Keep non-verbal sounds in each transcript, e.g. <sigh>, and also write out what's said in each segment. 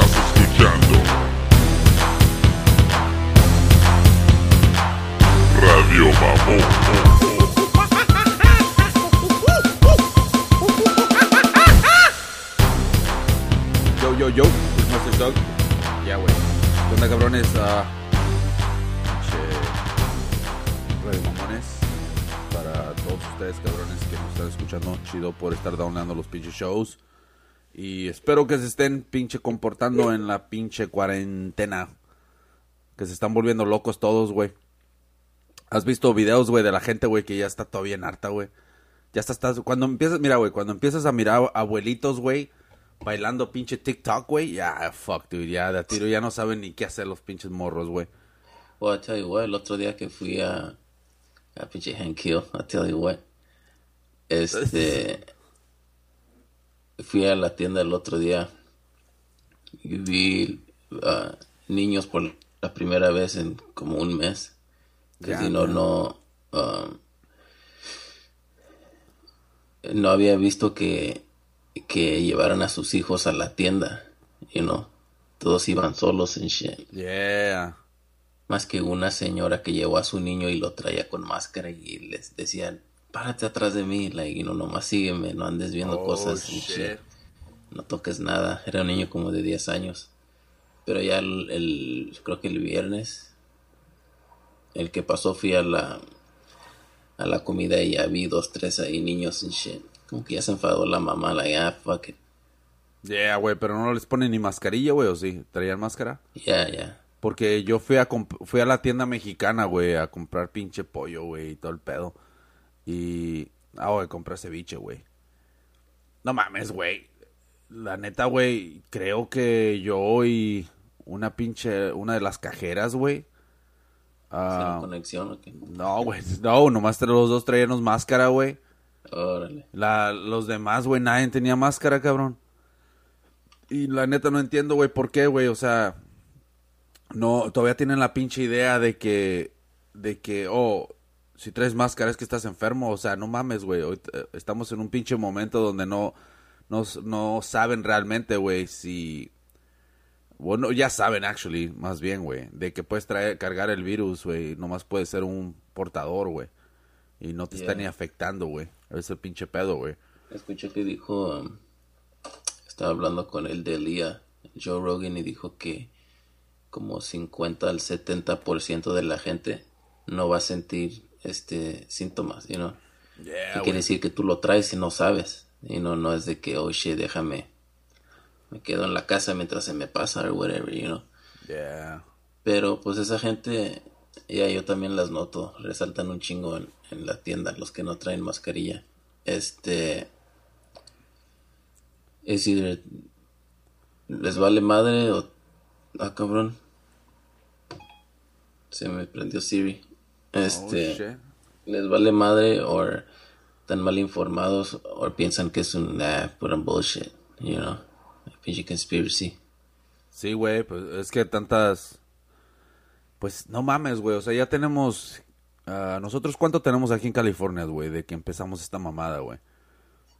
Estás escuchando Radio Mamón. Yo, yo, yo, es Master Dog. Ya, güey. ¿Qué onda, cabrones? Pinche Radio Mamones. Para todos ustedes, cabrones, que nos están escuchando. Chido por estar downloadando los pinches shows. Y espero que se estén pinche comportando en la pinche cuarentena. Que se están volviendo locos todos, güey. ¿Has visto videos, güey, de la gente, güey, que ya está todavía en harta, güey? Ya está, estás, cuando empiezas, mira, güey, cuando empiezas a mirar abuelitos, güey, bailando pinche TikTok, güey, ya, fuck, dude, ya de a tiro ya no saben ni qué hacer los pinches morros, güey. Well, I tell you what, el otro día que fui a, a pinche Hank Hill, I tell you what, <laughs> este, fui a la tienda el otro día y vi uh, niños por la primera vez en como un mes. Que si no, no, um, no había visto que, que llevaran a sus hijos a la tienda, you know. Todos iban solos en shit. Yeah. Más que una señora que llevó a su niño y lo traía con máscara y les decían, párate atrás de mí, like, you know, nomás sígueme, no andes viendo Oh, cosas, shit. shit. no toques nada. Era un niño como de 10 años. Pero ya el, el- creo que el viernes, el que pasó fui a la, a la comida y ya vi dos, tres ahí niños y shit. Como que ya se enfadó la mamá, like, ah, fuck it. Yeah, güey, pero no les ponen ni mascarilla, güey, o sí, traían máscara. Ya, ya. Porque yo fui a fui a la tienda mexicana, güey, a comprar pinche pollo, güey, y todo el pedo. Y ah, güey, compré ceviche, güey. No mames, güey. La neta, güey, creo que yo y una pinche una de las cajeras, güey. ¿Sin conexión o qué? no, güey, no, nomás los dos traíamos máscara, güey. Órale. La, los demás, güey, nadie tenía máscara, cabrón. Y la neta no entiendo, güey, por qué, güey. O sea, no, todavía tienen la pinche idea de que, de que, oh, si traes máscara es que estás enfermo. O sea, no mames, güey. Hoy, eh, Estamos en un pinche momento donde no, no, no saben realmente, güey, si... Bueno, ya saben, actually, más bien, güey, de que puedes traer, cargar el virus, güey. Nomás puedes ser un portador, güey. Y no te está Yeah. ni afectando, güey. Es el pinche pedo, güey. Escuché que dijo, um, estaba hablando con el de Lía, Joe Rogan, y dijo que como 50 al 70% de la gente no va a sentir este síntomas, you know. Yeah, Que quiere decir que tú lo traes y no sabes. Y no, no es de que, oh shit, déjame, me quedo en la casa mientras se me pasa o whatever, you know. Yeah. Pero pues esa gente, ya yo también las noto, resaltan un chingo en, en la tienda, los que no traen mascarilla. Este, es decir, les vale madre o, ah cabrón, se me prendió Siri. Este, Oh, shit. les vale madre o están mal informados o piensan que es un, nah, pura bullshit, you know, pinche conspiracy. Sí, güey, pues es que tantas... Pues no mames, güey, o sea, ya tenemos... ah, nosotros cuánto tenemos aquí en California, güey, de que empezamos esta mamada, güey.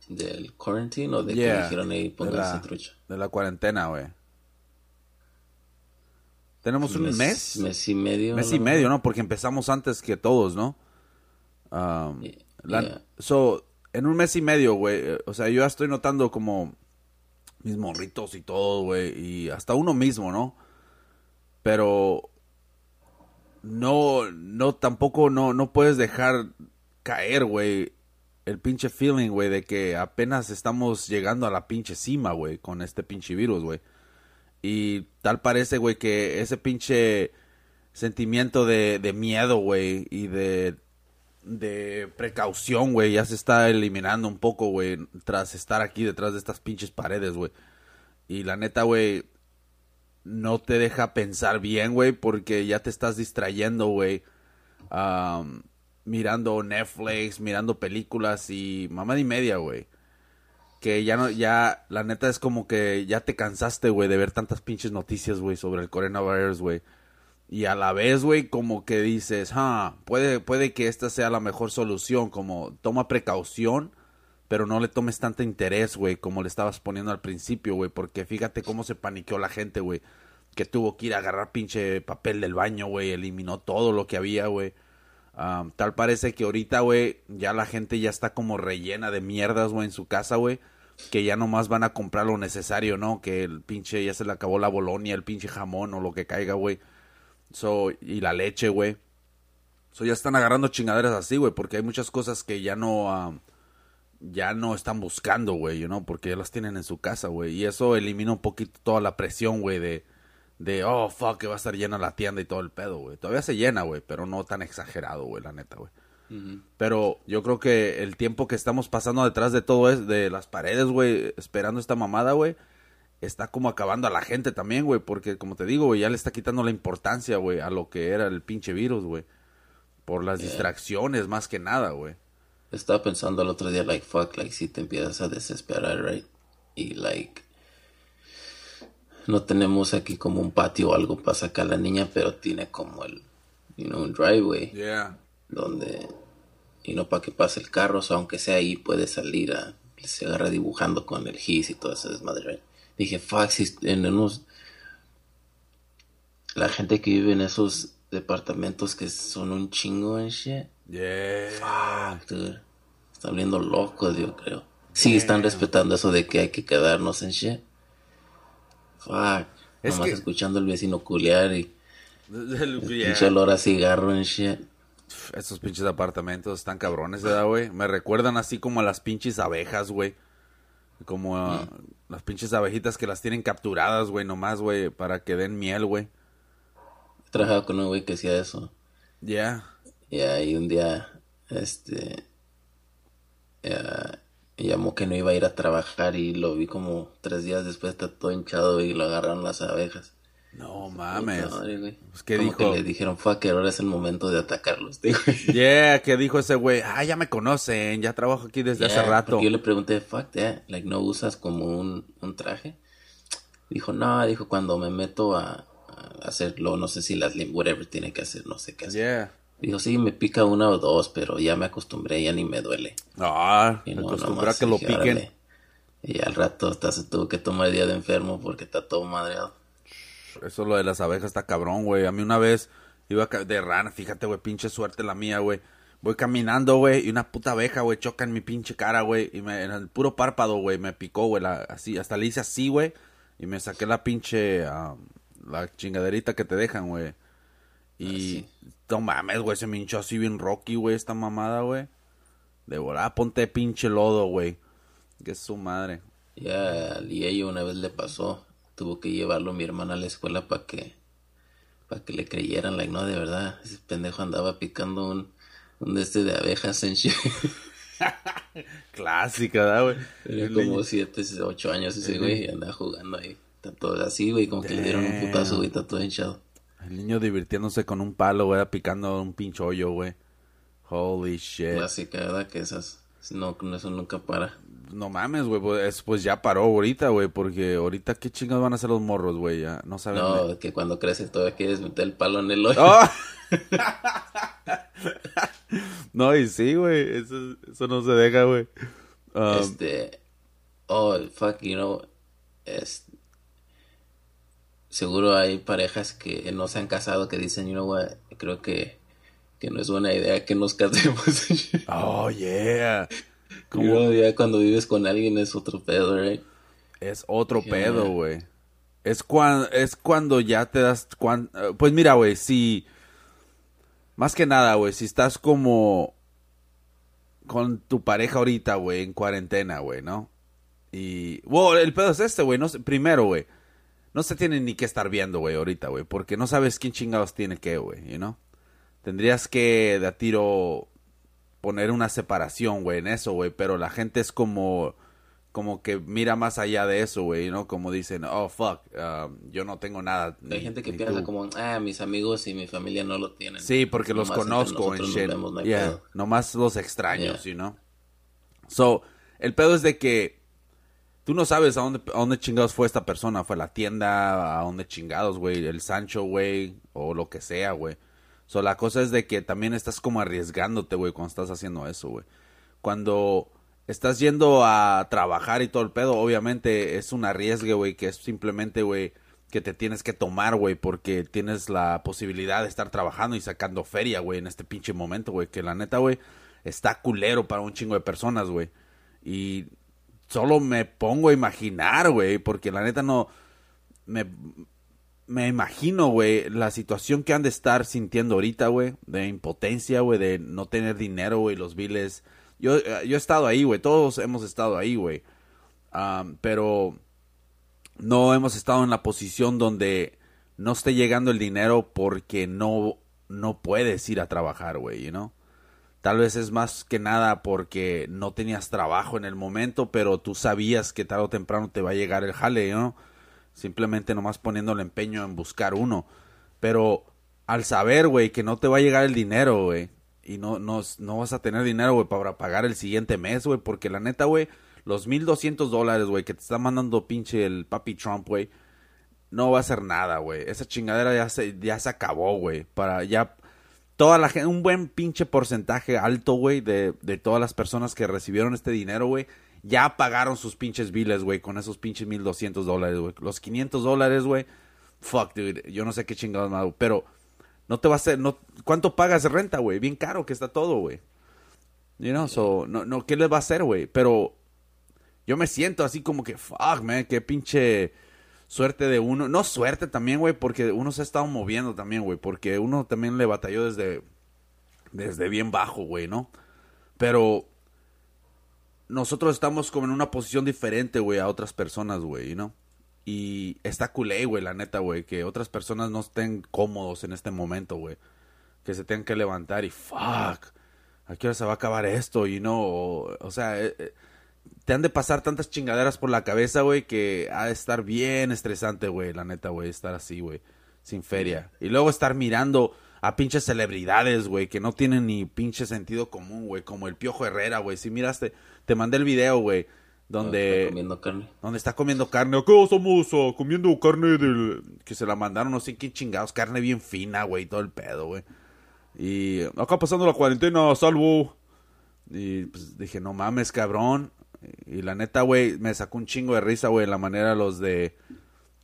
¿Del quarantine o de que dijeron ahí de pónganse la, trucha? de la cuarentena, güey. Tenemos un mes, Mes y medio. mes y lo medio. ¿no? Porque empezamos antes que todos, ¿no? Um, Yeah, la- yeah. So, en un mes y medio, güey, o sea, yo ya estoy notando como mis morritos y todo, güey, y hasta uno mismo, ¿no? Pero no, no, tampoco, no, no puedes dejar caer, güey, el pinche feeling, güey, de que apenas estamos llegando a la pinche cima, güey, con este pinche virus, güey. Y tal parece, güey, que ese pinche sentimiento de, de miedo, güey, y de, de precaución, güey, ya se está eliminando un poco, güey, tras estar aquí detrás de estas pinches paredes, güey. Y la neta, güey, no te deja pensar bien, güey, porque ya te estás distrayendo, güey. am, mirando Netflix, mirando películas y mamá y media, güey. Que ya no, ya, la neta es como que ya te cansaste, güey, de ver tantas pinches noticias, güey, sobre el coronavirus, güey. Y a la vez, güey, como que dices, ah, puede, puede que esta sea la mejor solución, como toma precaución, pero no le tomes tanto interés, güey, como le estabas poniendo al principio, güey, porque fíjate cómo se paniqueó la gente, güey, que tuvo que ir a agarrar pinche papel del baño, güey, eliminó todo lo que había, güey. Tal parece que ahorita, güey, ya la gente ya está como rellena de mierdas, güey, en su casa, güey. Que ya nomás van a comprar lo necesario, ¿no? Que el pinche ya se le acabó la bolonia, el pinche jamón o lo que caiga, güey. So, y la leche, güey. So, ya están agarrando chingaderas así, güey, porque hay muchas cosas que ya no, um, ya no están buscando, güey, know, porque ya las tienen en su casa, güey. Y eso elimina un poquito toda la presión, güey, de, de, oh, fuck, que va a estar llena la tienda y todo el pedo, güey. Todavía se llena, güey, pero no tan exagerado, güey, la neta, güey. Pero yo creo que el tiempo que estamos pasando detrás de todo es de las paredes, güey, esperando esta mamada, güey, está como acabando a la gente también, güey, porque como te digo, güey, ya le está quitando la importancia, güey, a lo que era el pinche virus, güey. Por las distracciones más que nada, güey. Estaba pensando el otro día, like, fuck, like, si te empiezas a desesperar, right? Y, like, no tenemos aquí como un patio o algo para sacar a la niña, pero tiene como el, you know, un driveway Yeah. donde, y no para que pase el carro, o sea, aunque sea ahí, puede salir a, se agarra dibujando con el gis y todo ese desmadre? Dije, fuck, si en unos, la gente que vive en esos departamentos que son un chingo and shit, Yeah. Fuck, dude. Están viendo locos, yo creo. Sí, están respetando eso de que hay que quedarnos en shit. Fuck. Es Nomás que- escuchando al vecino culiar y <laughs> Yeah. pinche olor a cigarro en shit. Esos pinches apartamentos están cabrones, ¿verdad, güey? Me recuerdan así como a las pinches abejas, güey. Como a las pinches abejitas que las tienen capturadas, güey, nomás, güey, para que den miel, güey. He trabajado con un güey que hacía eso. Ya. Y ahí un día, este, ya, llamó que no iba a ir a trabajar y lo vi como tres días después, está todo hinchado y lo agarraron las abejas. No mames. Madre, güey. Pues, ¿qué Como dijo? que le dijeron, fuck, ahora es el momento de atacarlos. <laughs> digo. Yeah, ¿qué dijo ese güey? Ah, ya me conocen, ya trabajo aquí desde hace Yeah, rato. Yo le pregunté, fuck that, like, ¿no usas como un, un traje? Dijo, no, dijo, cuando me meto a, a hacerlo, no sé si las whatever tiene que hacer, no sé qué hacer. Yeah. Dijo, sí, me pica una o dos, pero ya me acostumbré, ya ni me duele. Ah, Y me no, a nomás que lo piquen. Y al rato hasta se tuvo que tomar día de enfermo porque está todo madreado. Eso lo de las abejas está cabrón, güey. A mí una vez iba de rana, fíjate, güey, pinche suerte la mía, güey. Voy caminando, güey, y una puta abeja, güey, choca en mi pinche cara, güey. Y me, en el puro párpado, güey, me picó, güey, así, hasta le hice así, güey. Y me saqué la pinche, ah, la chingaderita que te dejan, güey. Y, no mames, güey, se me hinchó así bien rocky, güey, esta mamada, güey. De volada, ponte pinche lodo, güey. Que es su madre. Ya al Yello una vez le pasó, tuvo que llevarlo mi hermana a la escuela para que para que le creyeran, like, no, de verdad, ese pendejo andaba picando un, un de este de abejas en. <laughs> Clásica, ¿verdad, güey? Tenía como siete, ocho años ese güey y andaba jugando ahí. Está todo así, güey, como que le dieron un putazo, güey, está todo hinchado. El niño divirtiéndose con un palo, güey, picando un pinche hoyo, güey. Holy shit. Clásica, ¿verdad? Que esas, no, eso nunca para. No mames, güey, pues, es- pues ya paró ahorita, güey, porque ahorita qué chingados van a hacer los morros, güey, ya no saben. No, que cuando creces todavía quieres meter el palo en el hoyo. ¡Oh! <laughs> no, y sí, güey, eso, eso no se deja, güey. Um, Este, oh, fuck, you know, es, seguro hay parejas que no se han casado que dicen, you know what, creo que, que no es buena idea que nos casemos. <laughs> Oh, yeah. Know, ya cuando vives con alguien es otro pedo, right? Es otro Yeah. pedo, güey. Es, cuan- es cuando ya te das... cuan- eh, pues mira, güey, si... Más que nada, güey, si estás como... Con tu pareja ahorita, güey, en cuarentena, güey, ¿no? Y... Bueno, el pedo es este, güey. No sé- primero, güey. No se tiene ni que estar viendo, güey, ahorita, güey. Porque no sabes quién chingados tiene qué, güey, you know? Tendrías que de a tiro poner una separación, güey, en eso, güey. Pero la gente es como como que mira más allá de eso, güey, ¿no? Como dicen, oh, fuck, um, yo no tengo nada. Hay gente que piensa tú". como, ah, mis amigos y mi familia no lo tienen. Sí, porque los Nomás conozco en shit. vemos, no Yeah, nomás los extraños, Yeah. you know? So, el pedo es de que tú no sabes a dónde, a dónde chingados fue esta persona. Fue la tienda, a dónde chingados, güey, el Sancho, güey, o lo que sea, güey. So, la cosa es de que también estás como arriesgándote, güey, cuando estás haciendo eso, güey. Cuando estás yendo a trabajar y todo el pedo, obviamente es un arriesgue, güey, que es simplemente, güey, que te tienes que tomar, güey, porque tienes la posibilidad de estar trabajando y sacando feria, güey, en este pinche momento, güey, que la neta, güey, está culero para un chingo de personas, güey. Y solo me pongo a imaginar, güey, porque la neta no me me imagino, güey, la situación que han de estar sintiendo ahorita, güey, de impotencia, güey, de no tener dinero, güey, los biles. Yo, yo he estado ahí, güey, todos hemos estado ahí, güey. pero no hemos estado en la posición donde no esté llegando el dinero porque no, no puedes ir a trabajar, güey, you? Tal vez es más que nada porque no tenías trabajo en el momento, pero tú sabías que tarde o temprano te va a llegar el jale, ¿no? Simplemente nomás poniendo el empeño en buscar uno. Pero al saber, güey, que no te va a llegar el dinero, güey, y no, no, no vas a tener dinero, güey, para pagar el siguiente mes, güey, porque la neta, güey, los 1200 dólares, güey, que te está mandando pinche el papi Trump, güey, no va a hacer nada, güey. Esa chingadera ya se, ya se acabó, güey. Para ya toda la gente, un buen pinche porcentaje alto, güey, de, de todas las personas que recibieron este dinero, güey, ya pagaron sus pinches biles, güey, con esos pinches 1200 dólares, güey. Los 500 dólares, güey. Fuck, dude. Yo no sé qué chingados más, pero no te va a hacer, no, ¿cuánto pagas de renta, güey? Bien caro que está todo, güey. You know, so, no, no, ¿qué les va a hacer, güey? Pero yo me siento así como que, fuck, man, qué pinche suerte de uno. No suerte también, güey, porque uno se ha estado moviendo también, güey, porque uno también le batalló desde, desde bien bajo, güey, ¿no? Pero nosotros estamos como en una posición diferente, güey, a otras personas, güey, ¿no? Y está culé, güey, la neta, güey, que otras personas no estén cómodos en este momento, güey. Que se tengan que levantar y fuck, ¿a qué hora se va a acabar esto? Y no, o, sea, eh, eh, te han de pasar tantas chingaderas por la cabeza, güey, que ha de estar bien estresante, güey, la neta, güey, estar así, güey, sin feria. Y luego estar mirando a pinches celebridades, güey, que no tienen ni pinche sentido común, güey, como el Piojo Herrera, güey. Si miraste, te mandé el video, güey, donde... Está comiendo carne. Donde está comiendo carne. ¿Qué estamos uh, comiendo carne del... Que se la mandaron, no sé qué chingados, carne bien fina, güey, todo el pedo, güey. Y acá pasando la cuarentena, salvo. Y pues dije, no mames, cabrón. Y la neta, güey, me sacó un chingo de risa, güey, la manera los de...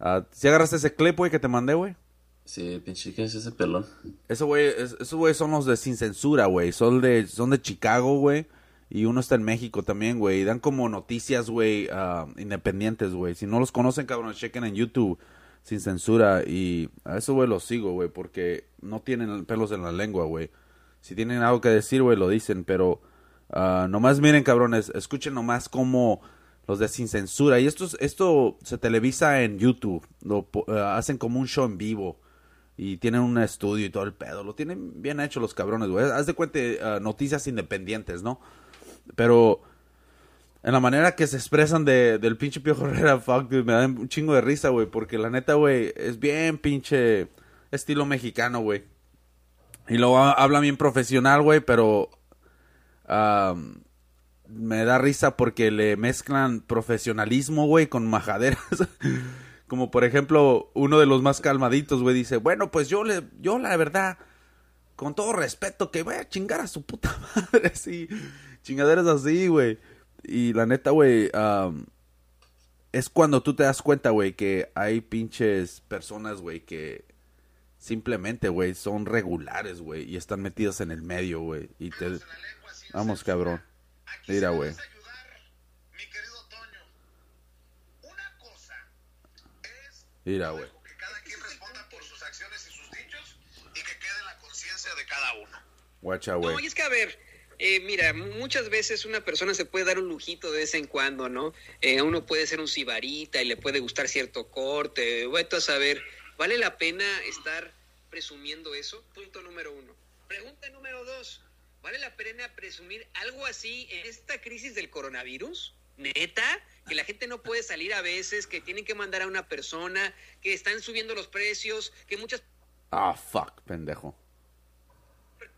Uh, ¿Si agarraste ese clip, güey, que te mandé, güey? Sí, pinche, ¿qué es ese pelón? Eso, güey, esos güey son los de Sin Censura, güey. Son de, son de Chicago, güey. Y uno está en México también, güey. Y dan como noticias, güey, uh, independientes, güey. Si no los conocen, cabrón, chequen en YouTube Sin Censura. Y a eso, güey, los sigo, güey. Porque no tienen pelos en la lengua, güey. Si tienen algo que decir, güey, lo dicen. Pero uh, nomás miren, cabrones. Escuchen nomás cómo los de Sin Censura. Y esto, esto se televisa en YouTube. Lo uh, hacen como un show en vivo y tienen un estudio y todo el pedo. Lo tienen bien hecho los cabrones, güey. Haz de cuenta uh, noticias independientes, ¿no? Pero en la manera que se expresan de, del pinche <laughs> fuck, me dan un chingo de risa, güey. Porque la neta, güey, es bien pinche estilo mexicano, güey. Y luego habla bien profesional, güey, pero um, me da risa porque le mezclan profesionalismo, güey, con majaderas. <laughs> Como por ejemplo, uno de los más calmaditos, güey, dice, bueno, pues yo le, yo la verdad, con todo respeto, que voy a chingar a su puta <laughs> madre, así, chingaderas así, güey. Y la neta, güey, es cuando tú te das cuenta, güey, que hay pinches personas, güey, que simplemente, güey, son regulares, güey, y están metidas en el medio, güey. Y te... Vamos, cabrón. Mira, güey. Mira, güey. Que cada quien responda por sus acciones y sus dichos y que quede la conciencia de cada uno. Guacha, güey. No, y es que a ver, eh, mira, muchas veces una persona se puede dar un lujito de vez en cuando, ¿no? Eh, uno puede ser un sibarita y le puede gustar cierto corte, vete a saber, ¿vale la pena estar presumiendo eso? Punto número uno. Pregunta número dos, ¿vale la pena presumir algo así en esta crisis del coronavirus? ¿Neta? que la gente no puede salir a veces, que tienen que mandar a una persona, que están subiendo los precios, que muchas Ah, fuck, pendejo.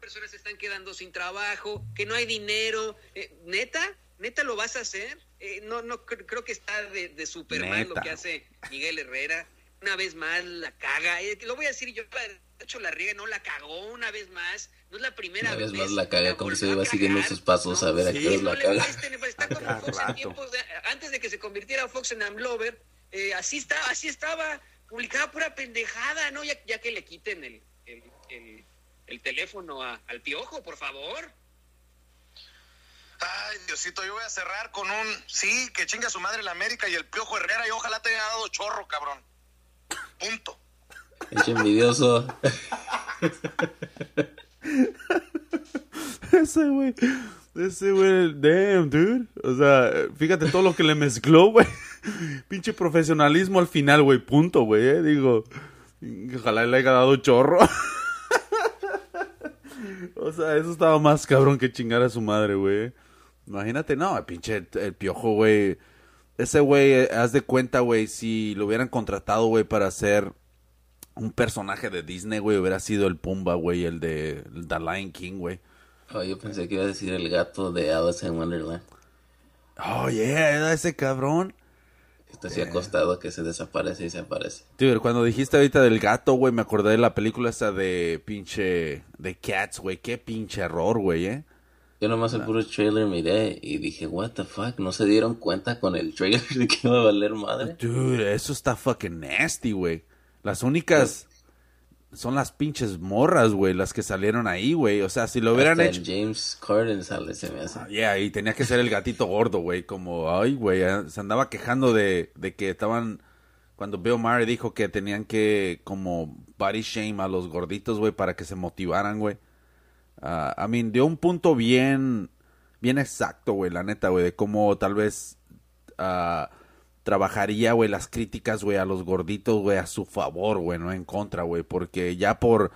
personas se están quedando sin trabajo, que no hay dinero. Eh, ¿Neta? ¿Neta lo vas a hacer? Eh, no, no creo que está de, de Superman lo que hace Miguel Herrera. Una vez más la caga. Eh, lo voy a decir yo, hecho la riega, no la cagó una vez más. No es la primera Una vez. vez más la caga, como se iba siguiendo sus pasos a ver a qué hora no la caga. molesten, está como <laughs> cada Fox en rato. tiempos de- antes de que se convirtiera Fox en Amlover, eh, así está, así estaba, publicaba pura pendejada, ¿no? Ya, ya que le quiten el, el, el- el teléfono a- al piojo, por favor. Ay, Diosito, yo voy a cerrar con un sí, que chinga su madre la América y el Piojo Herrera y ojalá te haya dado chorro, cabrón. Punto. Pinche envidioso. <laughs> Ese güey. Ese güey, damn, dude. O sea, fíjate todo lo que le mezcló, güey. <laughs> Pinche profesionalismo al final, güey. Punto, güey. eh. Digo, ojalá le haya dado chorro. <laughs> o sea, eso estaba más cabrón que chingar a su madre, güey. Imagínate, no, el pinche el, el piojo, güey. Ese güey, eh, haz de cuenta, güey, si lo hubieran contratado, güey, para hacer un personaje de Disney, güey, hubiera sido el Pumba, güey, el de el The Lion King, güey. Oh, yo pensé que iba a decir el gato de Alice in Wonderland. Oh, yeah, era ese cabrón. Está así acostado que se desaparece y se aparece. Dude, cuando dijiste ahorita del gato, güey, me acordé de la película esa de pinche... De Cats, güey. Qué pinche error, güey, eh. Yo nomás el puro trailer miré y dije, what the fuck, ¿no se dieron cuenta con el trailer <laughs> de que iba a valer madre? Dude, eso está fucking nasty, güey. Las únicas son las pinches morras, güey, las que salieron ahí, güey. O sea, si lo hubieran Hasta hecho... James Corden sale, se me hace. Yeah, y tenía que ser el gatito gordo, güey. Como, ay, güey, eh, se andaba quejando de, de que estaban... Cuando Bill Murray dijo que tenían que, como, body shame a los gorditos, güey, para que se motivaran, güey. Ah, I mean, dio un punto bien, bien exacto, güey, la neta, güey, de cómo tal vez ah, trabajaría, güey, las críticas, güey, a los gorditos, güey, a su favor, güey, no en contra, güey, porque ya por,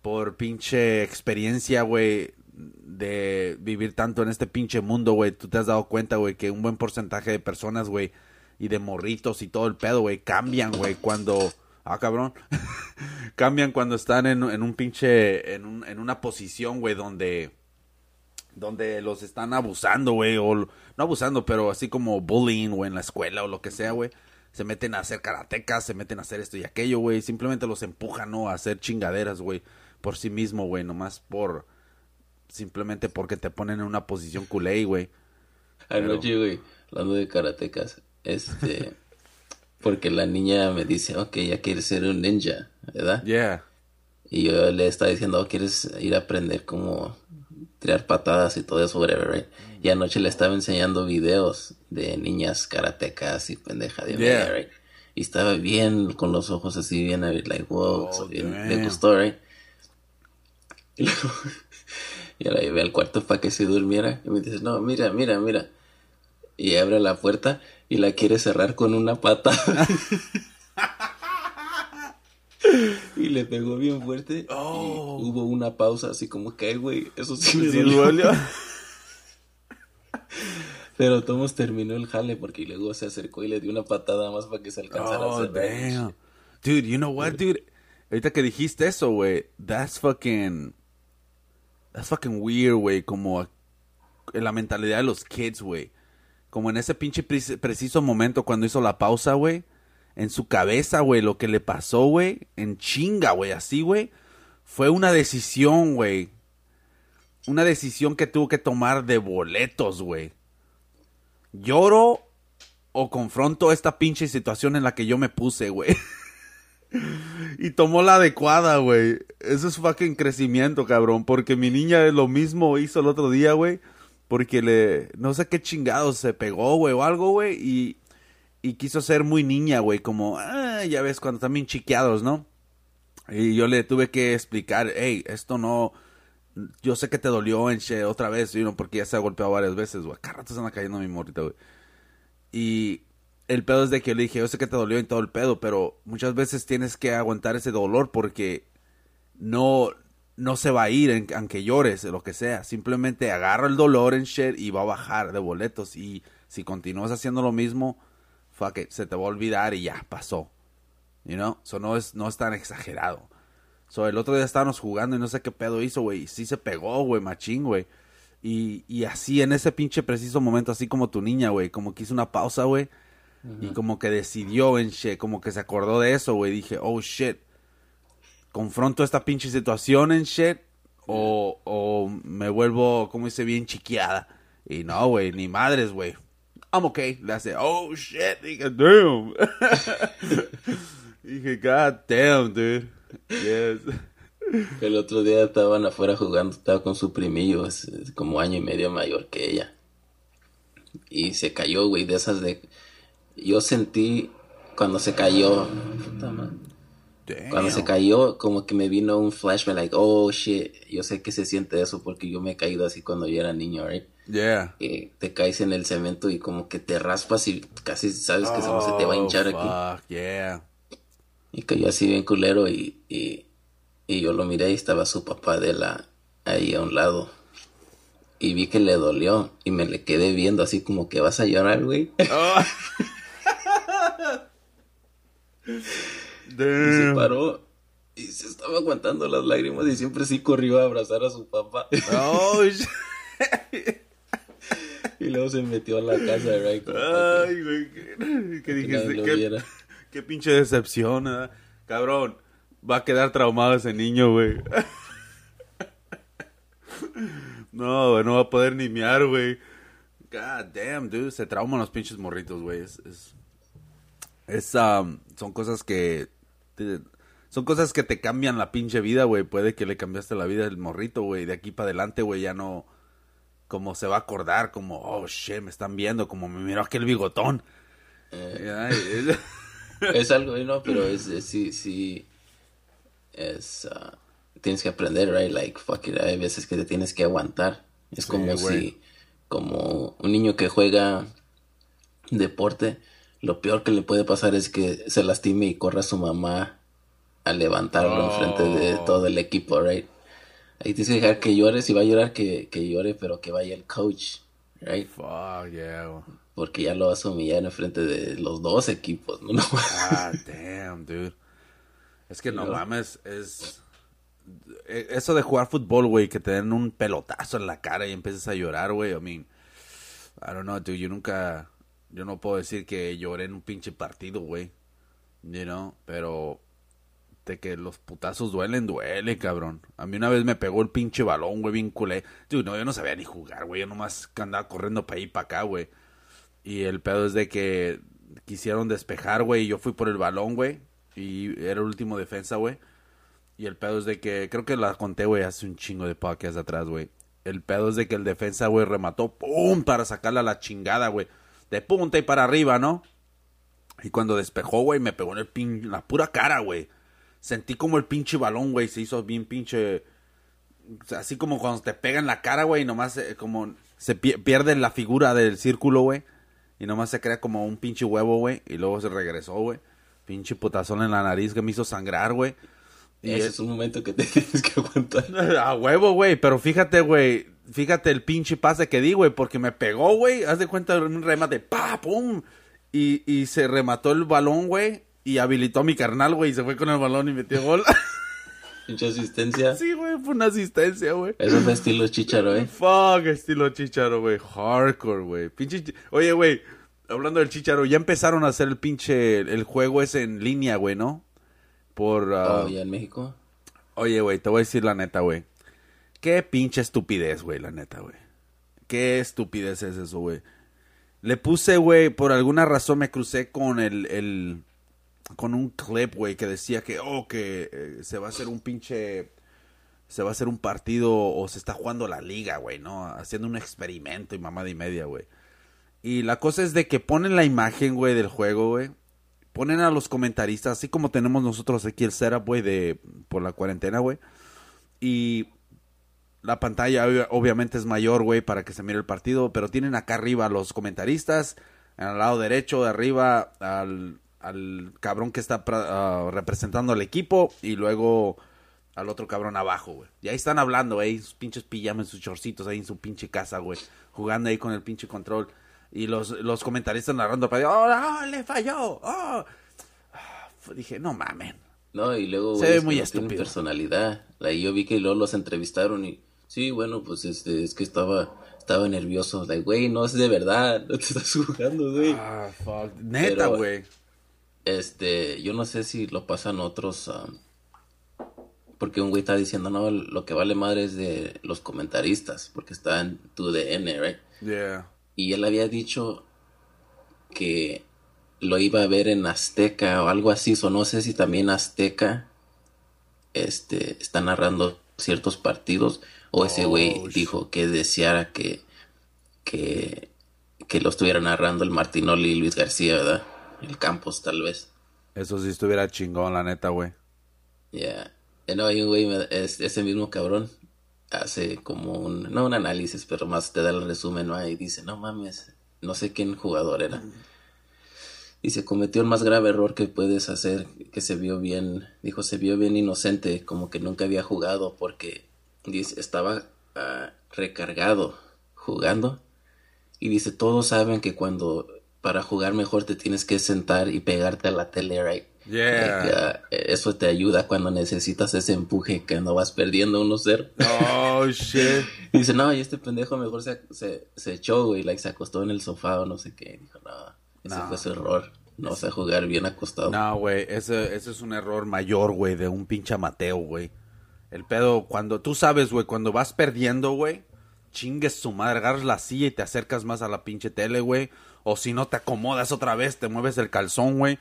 por pinche experiencia, güey, de vivir tanto en este pinche mundo, güey, tú te has dado cuenta, güey, que un buen porcentaje de personas, güey, y de morritos y todo el pedo, güey, cambian, güey, cuando... Ah, cabrón. <laughs> cambian cuando están en, en un pinche... En, un- en una posición, güey, donde... Donde los están abusando, güey, o... No abusando, pero así como bullying, o en la escuela, o lo que sea, güey. Se meten a hacer karatecas, se meten a hacer esto y aquello, güey. Simplemente los empujan, ¿no? A hacer chingaderas, güey. Por sí mismo, güey. Nomás por... Simplemente porque te ponen en una posición culé, güey. Anoche, güey, hablando de karatecas, este, <laughs> porque la niña me dice, ok, ya quieres ser un ninja, ¿verdad? Yeah. Y yo le estaba diciendo, oh, ¿quieres ir a aprender cómo tirar patadas y todo eso, whatever, right? Y anoche le estaba enseñando videos de niñas karatecas y pendeja de Yeah. right? Y estaba bien, con los ojos así, bien, like, wow, Oh, bien, le gustó, right? <laughs> Y luego, yo la llevé al cuarto para que se durmiera. Y me dice, no, mira, mira, mira. Y abre la puerta y la quiere cerrar con una pata. <laughs> <laughs> y le pegó bien fuerte. Oh. Y hubo una pausa así como que, "Ay, güey, eso sí me dolió". <laughs> Pero Tomás terminó el jale porque luego se acercó y le dio una patada más para que se alcanzara a Oh, hacer. damn. Dude, you know what, dude? Ahorita que dijiste eso, güey, that's fucking... That's fucking weird, güey, como la mentalidad de los kids, güey. Como en ese pinche pre- preciso momento cuando hizo la pausa, güey. En su cabeza, güey, lo que le pasó, güey, en chinga, güey, así, güey. Fue una decisión, güey. Una decisión que tuvo que tomar de boletos, güey. Lloro o confronto esta pinche situación en la que yo me puse, güey. <laughs> y tomó la adecuada, güey. Eso es fucking crecimiento, cabrón. Porque mi niña lo mismo hizo el otro día, güey. Porque le... No sé qué chingados se pegó, güey, o algo, güey. Y, y quiso ser muy niña, güey. Como, ah, ya ves, cuando bien chiqueados, ¿no? Y yo le tuve que explicar, hey, esto no... Yo sé que te dolió en che otra vez, porque ya se ha golpeado varias veces, güey. Cada rato se anda cayendo mi morrita, güey. Y el pedo es de que le dije, yo sé que te dolió en todo el pedo, pero muchas veces tienes que aguantar ese dolor porque no, no se va a ir en- aunque llores, lo que sea. Simplemente agarra el dolor en shit y va a bajar de boletos. Y si continúas haciendo lo mismo, fuck it, se te va a olvidar y ya, pasó. You know? So no es, no es tan exagerado. So el otro día estábamos jugando y no sé qué pedo hizo, güey. y Sí se pegó, güey, machín, güey. Y, y así en ese pinche preciso momento, así como tu niña, güey, como que hizo una pausa, güey. Y como que decidió en shit, como que se acordó de eso, güey. Dije, oh shit. confronto esta pinche situación en shit o, o me vuelvo, como dice, bien chiqueada. Y no, güey, ni madres, güey. I'm okay. Le hace, oh shit. Dije, damn. <laughs> Dije, god damn, dude. Yes. El otro día estaban afuera jugando, estaba con su primillo, es, como año y medio mayor que ella. Y se cayó, güey, de esas de... Yo sentí cuando se cayó... puta madre, Cuando se cayó, como que me vino un flashback, like, oh shit, yo sé que se siente eso porque yo me he caído así cuando yo era niño, right? Yeah. Que te caes en el cemento y como que te raspas y casi sabes que se, se te va a hinchar Oh, aquí. fuck, yeah. Y cayó así bien culero y, y, y yo lo miré y estaba su papá de la ahí a un lado. Y vi que le dolió y me le quedé viendo así como que vas a llorar, güey. <laughs> Oh. <laughs> Y se paró y se estaba aguantando las lágrimas y siempre sí corrió a abrazar a su papá. Oh. <laughs> <laughs> y luego se metió a la casa, para que- Ay, güey. ¿Qué, qué que dijiste? lo ¿Qué, pinche decepción, ¿eh? Cabrón, va a quedar traumado ese niño, güey. <laughs> No, güey, no va a poder ni mear, güey. God damn, dude. Se trauman los pinches morritos, güey. Es, es, es, um, son cosas que... te- son cosas que te cambian la pinche vida, güey. Puede que le cambiaste la vida al morrito, güey. De aquí para adelante, güey, ya no... Como se va a acordar, como, oh, shit, me están viendo, como me miró aquel bigotón. Ay, <laughs> es- algo, no, pero es, es- sí, sí, es, ah, tienes que aprender, right? Like, fuck it, hay veces que te tienes que aguantar. Es Sí, como güey. si, como un niño que juega deporte, lo peor que le puede pasar es que se lastime y corra a su mamá a levantarlo enfrente de Oh. todo el equipo, right? Ahí tienes que dejar que llore, si va a llorar, que, que llore, pero que vaya el coach, right? Fuck, yeah. Porque ya lo vas a humillar enfrente de los dos equipos, ¿no? <laughs> Ah, damn, dude. Es que no Pero- mames, es... e- Eso de jugar fútbol, güey, que te den un pelotazo en la cara y empieces a llorar, güey. I mean, I don't know, dude. Yo nunca... Yo no puedo decir que lloré en un pinche partido, güey. You know, pero... De que los putazos duelen, duele, cabrón. A mí una vez me pegó el pinche balón, güey, bien culé. No, yo no sabía ni jugar, güey. Yo nomás andaba corriendo para ahí para acá, güey. Y el pedo es de que quisieron despejar, güey, y yo fui por el balón, güey. Y era el último defensa, güey. Y el pedo es de que, creo que la conté, güey, hace un chingo de podcast atrás, güey. El pedo es de que el defensa, güey, remató, ¡pum! Para sacarla a la chingada, güey. De punta y para arriba, ¿no? Y cuando despejó, güey, me pegó en el pin... la pura cara, güey. Sentí como el pinche balón, güey, se hizo bien pinche... así como cuando te pega en la cara, güey, y nomás eh, como se pie- pierde la figura del círculo, güey. Y nomás se crea como un pinche huevo, güey. Y luego se regresó, güey. Pinche putazón en la nariz que me hizo sangrar, güey. Y Ese es- es un momento que te <laughs> tienes que aguantar. <laughs> a huevo, güey. Pero fíjate, güey. Fíjate el pinche pase que di, güey. Porque me pegó, güey. Haz de cuenta un remate. ¡Pa! ¡Pum! Y, y se remató el balón, güey. Y habilitó a mi carnal, güey. Y se fue con el balón y metió gol. <laughs> Mucha asistencia. sí, güey. Fue una asistencia, güey. Eso fue estilo chicharo, ¿eh? Fuck, estilo chicharo, güey. Hardcore, güey. Pinche. Oye, güey. Hablando del chicharo, ya empezaron a hacer el pinche. El juego ese en línea, güey, ¿no? Por. Oh, ya en México. Oye, güey, te voy a decir la neta, güey. Qué pinche estupidez, güey, la neta, güey. Qué estupidez es eso, güey. Le puse, güey, por alguna razón me crucé con el, el con un clip, güey, que decía que, oh, que eh, se va a hacer un pinche, se va a hacer un partido o se está jugando la liga, güey, ¿no? Haciendo un experimento y mamada y media, güey. Y la cosa es de que ponen la imagen, güey, del juego, güey. Ponen a los comentaristas, así como tenemos nosotros aquí el setup, güey, de, por la cuarentena, güey. Y la pantalla obvia- obviamente es mayor, güey, para que se mire el partido, pero tienen acá arriba a los comentaristas, al lado derecho de arriba al, al cabrón que está ah, representando al equipo y luego al otro cabrón abajo, güey. Y ahí están hablando, ahí sus pinches pijamas, sus chorcitos ahí en su pinche casa, güey, jugando ahí con el pinche control. Y los, los comentaristas narrando para oh, oh, le falló, oh. Ah, Dije, no mamen. No, y luego, Se güey, ve es muy estúpido. personalidad. Like, yo vi que luego los entrevistaron y, sí, bueno, pues este, es que estaba, estaba nervioso. Like, güey, no es de verdad, no te estás jugando, güey. Ah, fuck. Neta, güey. Este, yo no sé si lo pasan otros, um, porque un güey está diciendo, no, lo que vale madre es de los comentaristas, porque está en tu DN, right? Yeah. Y él había dicho que lo iba a ver en Azteca o algo así, o no sé si también Azteca este, está narrando ciertos partidos, o ese güey Oh, dijo que deseara que, que, que lo estuviera narrando el Martinoli y Luis García, ¿verdad? El Campos, tal vez. Eso sí estuviera chingón, la neta, güey. Ya. Eh, No, hay un güey, es- ese mismo cabrón hace como un, no un análisis, pero más te da el resumen, ¿no? Y dice, no mames, no sé quién jugador era. Dice, cometió el más grave error que puedes hacer, que se vio bien, dijo, se vio bien inocente, como que nunca había jugado, porque dice, estaba ah, recargado jugando. Y dice, todos saben que cuando para jugar mejor te tienes que sentar y pegarte a la tele, right? Yeah. Like, ah, eso te ayuda cuando necesitas ese empuje que no vas perdiendo 1-0. Oh, shit. <laughs> Dice, no, y este pendejo mejor se, se, se echó, güey, like, se acostó en el sofá o no sé qué. Dijo, no, ese No. fue su error. No sé jugar bien acostado. No, güey, ese, ese es un error mayor, güey, de un pinche Mateo, güey. El pedo, cuando tú sabes, güey, cuando vas perdiendo, güey, chingues su madre, agarras la silla y te acercas más a la pinche tele, güey. O si no, te acomodas otra vez, te mueves el calzón, güey.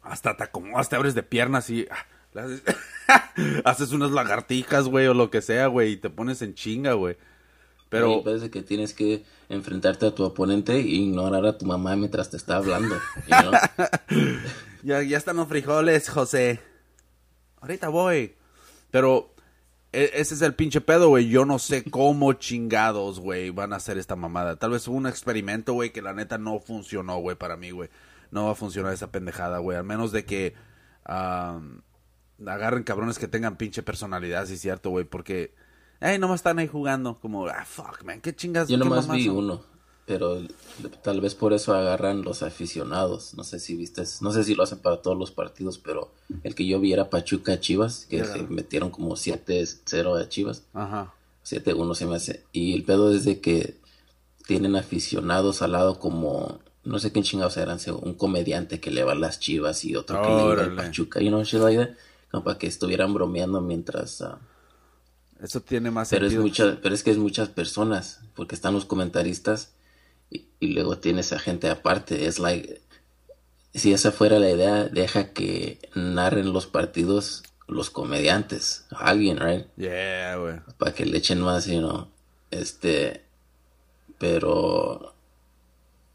Hasta te acomodas, te abres de piernas y... ah, <laughs> haces, unas lagartijas, güey, o lo que sea, güey, y te pones en chinga, güey. Pero... Y parece que tienes que enfrentarte a tu oponente e ignorar a tu mamá mientras te está hablando. know? <laughs> Ya, ya están los frijoles, José. Ahorita voy. Pero ese es el pinche pedo, güey. Yo no sé cómo chingados, güey, van a hacer esta mamada. Tal vez un experimento, güey, que la neta no funcionó, güey, para mí, güey. No va a funcionar esa pendejada, güey. Al menos de que am, agarren cabrones que tengan pinche personalidad, sí es cierto, güey. Porque, hey, nomás están ahí jugando. Como, ah, fuck, man, qué chingas. Yo nomás vi son?" uno, pero tal vez por eso agarran los aficionados. No sé si viste, no sé si lo hacen para todos los partidos, pero el que yo vi era Pachuca Chivas, que se metieron como 7-0 a Chivas. Ajá. 7-1 se me hace. Y el pedo es de que tienen aficionados al lado como, no sé quién chingados eran, un comediante que le va a las chivas y otro que le va al. Pachuca. Y no, shit like that, como para que estuvieran bromeando mientras... ah, Eso tiene más pero es, sentido. mucha, pero es que es muchas personas, porque están los comentaristas y, y luego tienes a gente aparte. Es like, si esa fuera la idea, deja que narren los partidos los comediantes, alguien, right? Yeah, güey. para que le echen más, you know. Este, pero,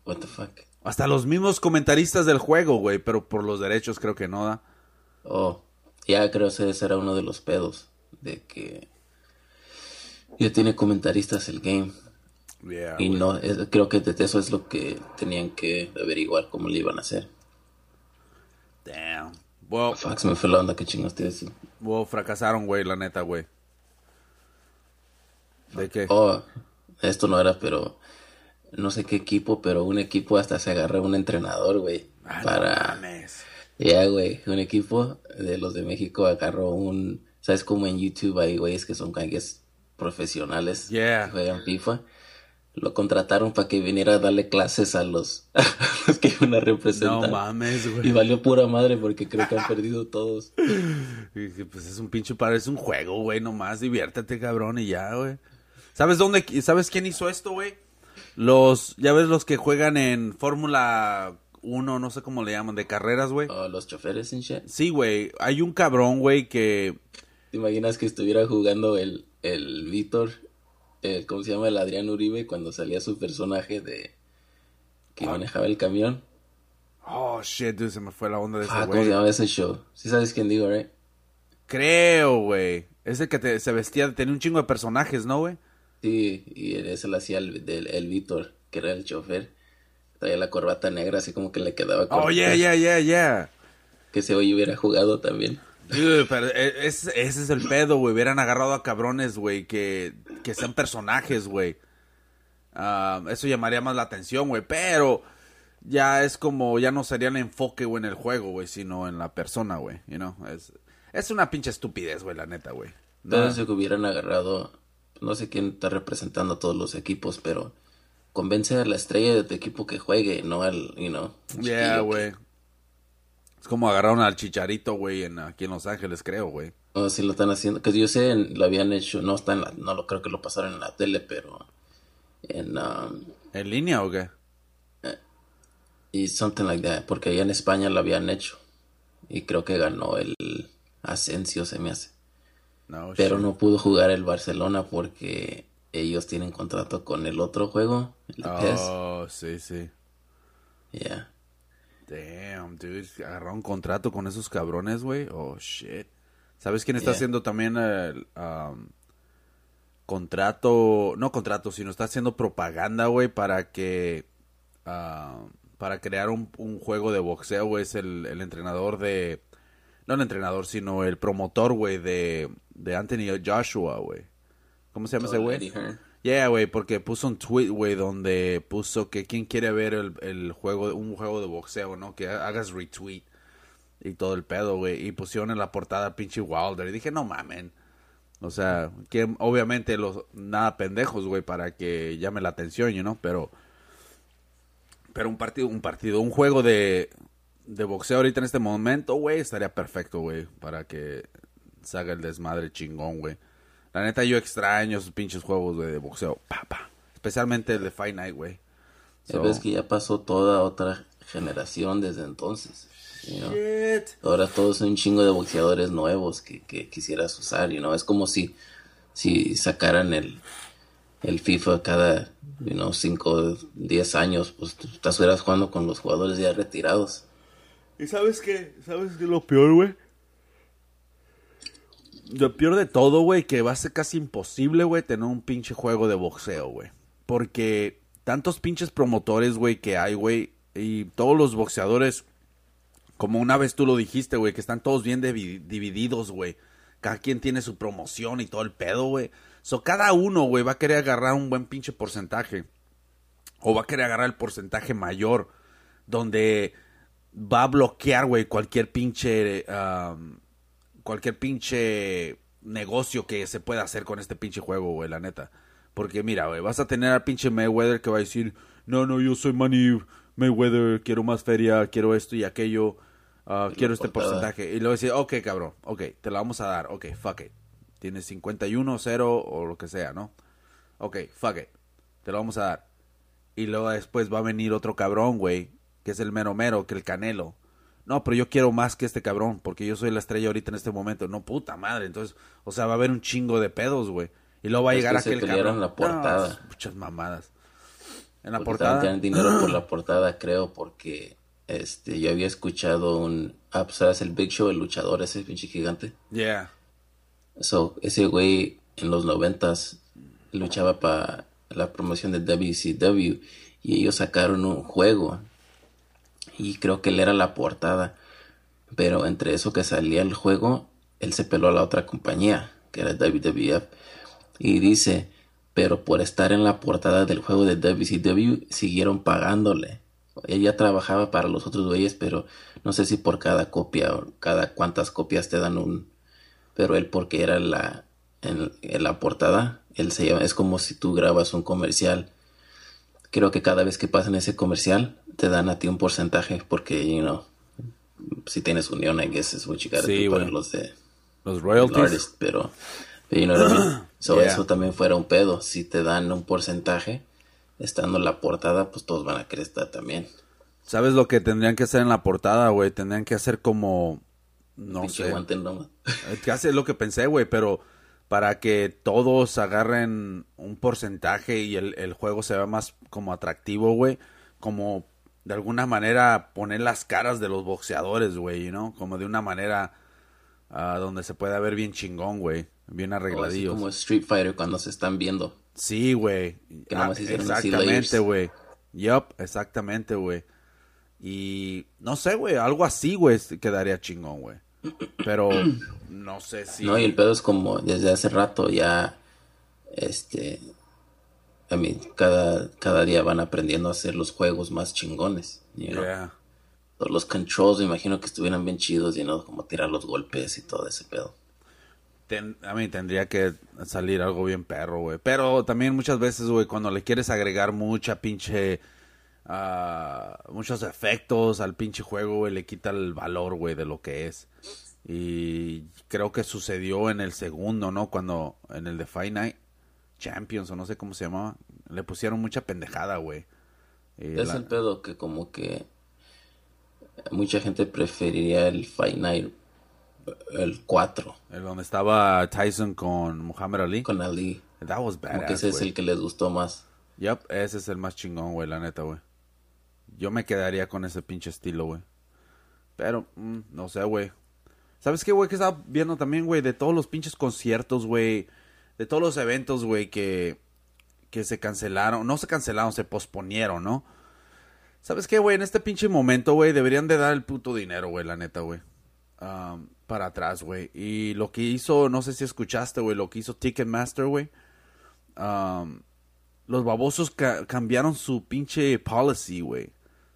what the fuck. Hasta los mismos comentaristas del juego, güey, pero por los derechos creo que no da. Oh, ya creo que ese era uno de los pedos, de que ya tiene comentaristas el game. Yeah, Y no, es- creo que eso es lo que tenían que averiguar cómo le iban a hacer. Damn. Well, Fuck, se me fue la onda que chingaste eso. well, fracasaron, güey, la neta, güey. ¿De qué? Oh, esto no era, pero no sé qué equipo, pero un equipo hasta se agarra un entrenador, güey, Ah, no para... Ya, güey, un equipo de los de México agarró un, ¿sabes como en YouTube hay güeyes que son guys profesionales Yeah. que juegan FIFA? Lo contrataron para que viniera a darle clases a los, <laughs> a los que iban a representar. No mames, Y güey. valió pura madre porque creo que han perdido todos. <laughs> Y dije, Pues es un pinche par, es un juego, güey, nomás diviértete, cabrón, y ya, güey. ¿Sabes dónde, sabes quién hizo esto, güey? Los, ya ves los que juegan en Fórmula 1, no sé cómo le llaman, de carreras, güey. Oh, los choferes en shit. Sí, güey, hay un cabrón, güey, que... ¿Te imaginas que estuviera jugando el, el Víctor, el, ¿cómo se llama? El Adrián Uribe cuando salía su personaje de que manejaba el camión? Oh, shit, dude, se me fue la onda de ese Ah, ¿cómo se llama ese show? Sí sabes quién digo, right? Creo, güey. Ese que te- se vestía, tenía un chingo de personajes, ¿no, güey? Sí, y ese lo hacía el, el Víctor, que era el chofer. Traía la corbata negra, así como que le quedaba corta. Oh, yeah, yeah, yeah, yeah. Que ese hoy hubiera jugado también. Dude, pero e- es- ese es el pedo, güey. Hubieran agarrado a cabrones, güey, que, que sean personajes, güey. Ah, eso llamaría más la atención, güey. Pero ya es como, ya no sería el enfoque, güey, en el juego, güey, sino en la persona, güey. You know? es, es una pinche estupidez, güey, la neta, güey. No. Entonces que hubieran agarrado, no sé quién está representando a todos los equipos, pero convence a la estrella de tu equipo que juegue, no al, you know. Yeah, güey. Es como agarraron al chicharito, güey, en, aquí en Los Ángeles, creo, güey. O si lo están haciendo, que yo sé, lo habían hecho, no está en la, no lo creo que lo pasaron en la tele, pero en um, ¿En línea o qué? y something like that, porque allá en España lo habían hecho y creo que ganó el Asensio se me hace, No, pero shit. no pudo jugar el Barcelona porque ellos tienen contrato con el otro juego, el PES, Oh, sí, sí. yeah. Damn, dude. Agarraron contrato con esos cabrones, güey. Oh, shit. ¿Sabes quién está Yeah. haciendo también el um, contrato? No contrato, sino está haciendo propaganda, güey, para que. ah, para crear un, un juego de boxeo, güey. Es el, el entrenador de. No el entrenador, sino el promotor, güey, de, de Anthony Joshua, güey. ¿Cómo se llama ese Oh, güey? Yeah, güey, porque puso un tweet, güey, donde puso que quién quiere ver el, el juego, un juego de boxeo, ¿no? Que hagas retweet y todo el pedo, güey. Y pusieron en la portada pinche Wilder. Y dije, no mamen. O sea, que obviamente los nada pendejos, güey, para que llame la atención, you know, pero pero un partido, un partido, un juego de de boxeo ahorita en este momento, güey, estaría perfecto, güey, para que se haga el desmadre chingón, güey. La neta yo extraño esos pinches juegos, güey, de boxeo, papá, especialmente el de Fight Night, güey. Ya So- ves que ya pasó toda otra generación desde entonces. You know. Shit. Ahora todos son un chingo de boxeadores nuevos que, que quisieras usar, y no es como si, si sacaran el, el FIFA cada, you know, 5, 10 años, pues tú estás jugando con los jugadores ya retirados. ¿Y sabes qué? ¿Sabes qué es lo peor, güey? Lo peor de todo, güey, que va a ser casi imposible, güey, tener un pinche juego de boxeo, güey. Porque tantos pinches promotores, güey, que hay, güey, y todos los boxeadores, como una vez tú lo dijiste, güey, que están todos bien divi- divididos, güey. Cada quien tiene su promoción y todo el pedo, güey. So, cada uno, güey, va a querer agarrar un buen pinche porcentaje. O va a querer agarrar el porcentaje mayor. Donde va a bloquear, güey, cualquier pinche. cualquier pinche negocio que se pueda hacer con este pinche juego, güey, la neta. Porque mira, güey, vas a tener al pinche Mayweather que va a decir, no, no, yo soy Manny Mayweather, quiero más feria, quiero esto y aquello, ah, quiero este porcentaje. Y luego decir, ok, cabrón, ok, te lo vamos a dar, ok, fuck it. Tienes 51, 0 o lo que sea, ¿no? Ok, fuck it. Te lo vamos a dar. Y luego después va a venir otro cabrón, güey, que es el mero mero, que el canelo. No, pero yo quiero más que este cabrón, porque yo soy la estrella ahorita en este momento. No, puta madre. Entonces, o sea, va a haber un chingo de pedos, güey. Y luego va a Es llegar que se aquel cabrón. la portada. No, muchas mamadas. En la portada. estaban dinero por la portada, creo, porque este yo había escuchado un... Ah, pues, ¿sabes? El Big Show, el luchador, ese pinche gigante. Yeah. So, ese güey en los noventas luchaba para la promoción de WCW y ellos sacaron un juego y creo que él era la portada. Pero entre eso que salía el juego, él se peló a la otra compañía, que era WWF. Y dice, pero por estar en la portada del juego de WCW, siguieron pagándole. Ella trabajaba para los otros güeyes, pero no sé si por cada copia o cada cuántas copias te dan un... Pero él porque era la... En, en la portada, él se llama... Es como si tú grabas un comercial. Creo que cada vez que pasan ese comercial, te dan a ti un porcentaje, porque, you know, si tienes unión, I guess es mucho caro Sí, güey. los de Los royalties. artist, pero, mean? <clears throat> So, Yeah. eso también fuera un pedo. Si te dan un porcentaje, estando en la portada, pues todos van a querer estar también. ¿Sabes lo que tendrían que hacer en la portada, güey? Tendrían que hacer como... No Pinche sé. nomás. Es lo que pensé, güey, pero para que todos agarren un porcentaje y el, el juego se vea más como atractivo, güey, como de alguna manera poner las caras de los boxeadores, güey, ¿no? Como de una manera ah, donde se pueda ver bien chingón, güey, bien arregladillos. como Street Fighter cuando se están viendo. Sí, güey. Ah, exactamente, güey. Yup, exactamente, güey. Y no sé, güey, algo así, güey, quedaría chingón, güey. Pero no sé si... No, y el pedo es como desde hace rato ya, este, I mean, cada, cada día van aprendiendo a hacer los juegos más chingones. you know? Yeah. Todos Los controls, me imagino que estuvieran bien chidos, y no como tirar los golpes y todo ese pedo. Ten- a mí tendría que salir algo bien perro, güey. Pero también muchas veces, güey, cuando le quieres agregar mucha pinche ah, muchos efectos al pinche juego, güey, le quita el valor, güey, de lo que es. Y creo que sucedió en el segundo, ¿no? Cuando en el de Fight Night Champions o no sé cómo se llamaba, le pusieron mucha pendejada, güey. Es la- el pedo que como que mucha gente preferiría el Fight Night, el 4, el donde estaba Tyson con Muhammad Ali. con Ali. That was Como que badass, ese es el que les gustó más. Yep, ese es el más chingón, güey, la neta, güey. Yo me quedaría con ese pinche estilo, güey. Pero, mm, no sé, güey. ¿Sabes qué, güey? Que estaba viendo también, güey, de todos los pinches conciertos, güey. De todos los eventos, güey, que, que se cancelaron. No se cancelaron, se posponieron, ¿no? ¿Sabes qué, güey? En este pinche momento, güey, deberían de dar el puto dinero, güey, la neta, güey. Am, para atrás, güey. Y lo que hizo, no sé si escuchaste, güey, lo que hizo Ticketmaster, güey. Am, los babosos ca- cambiaron su pinche policy, güey.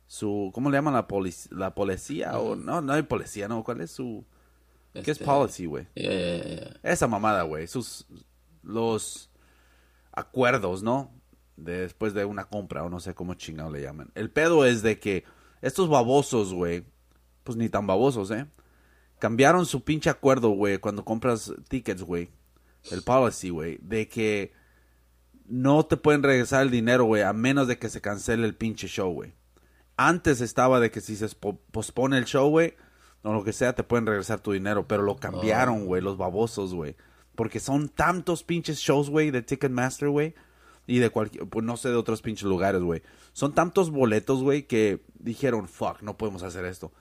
Su, ¿cómo le llaman la, la policía? O, no, no hay policía, no. ¿Cuál es su...? ¿Qué es Este, policy, güey? Esa mamada, güey. Sus, los acuerdos, ¿no? De- después de una compra, o no sé cómo chingado le llaman. El pedo es de que estos babosos, güey, pues ni tan babosos, ¿eh? Cambiaron su pinche acuerdo, güey, cuando compras tickets, güey. El policy, güey, de que no te pueden regresar el dinero, güey, a menos de que se cancele el pinche show, güey. Antes estaba de que si se spo- pospone el show, güey, o lo que sea, te pueden regresar tu dinero, pero lo cambiaron, güey, los babosos, güey. Porque son tantos pinches shows, güey, de Ticketmaster, güey, y de cualquier, pues no sé de otros pinches lugares, güey. Son tantos boletos, güey, que dijeron, fuck, no podemos hacer esto.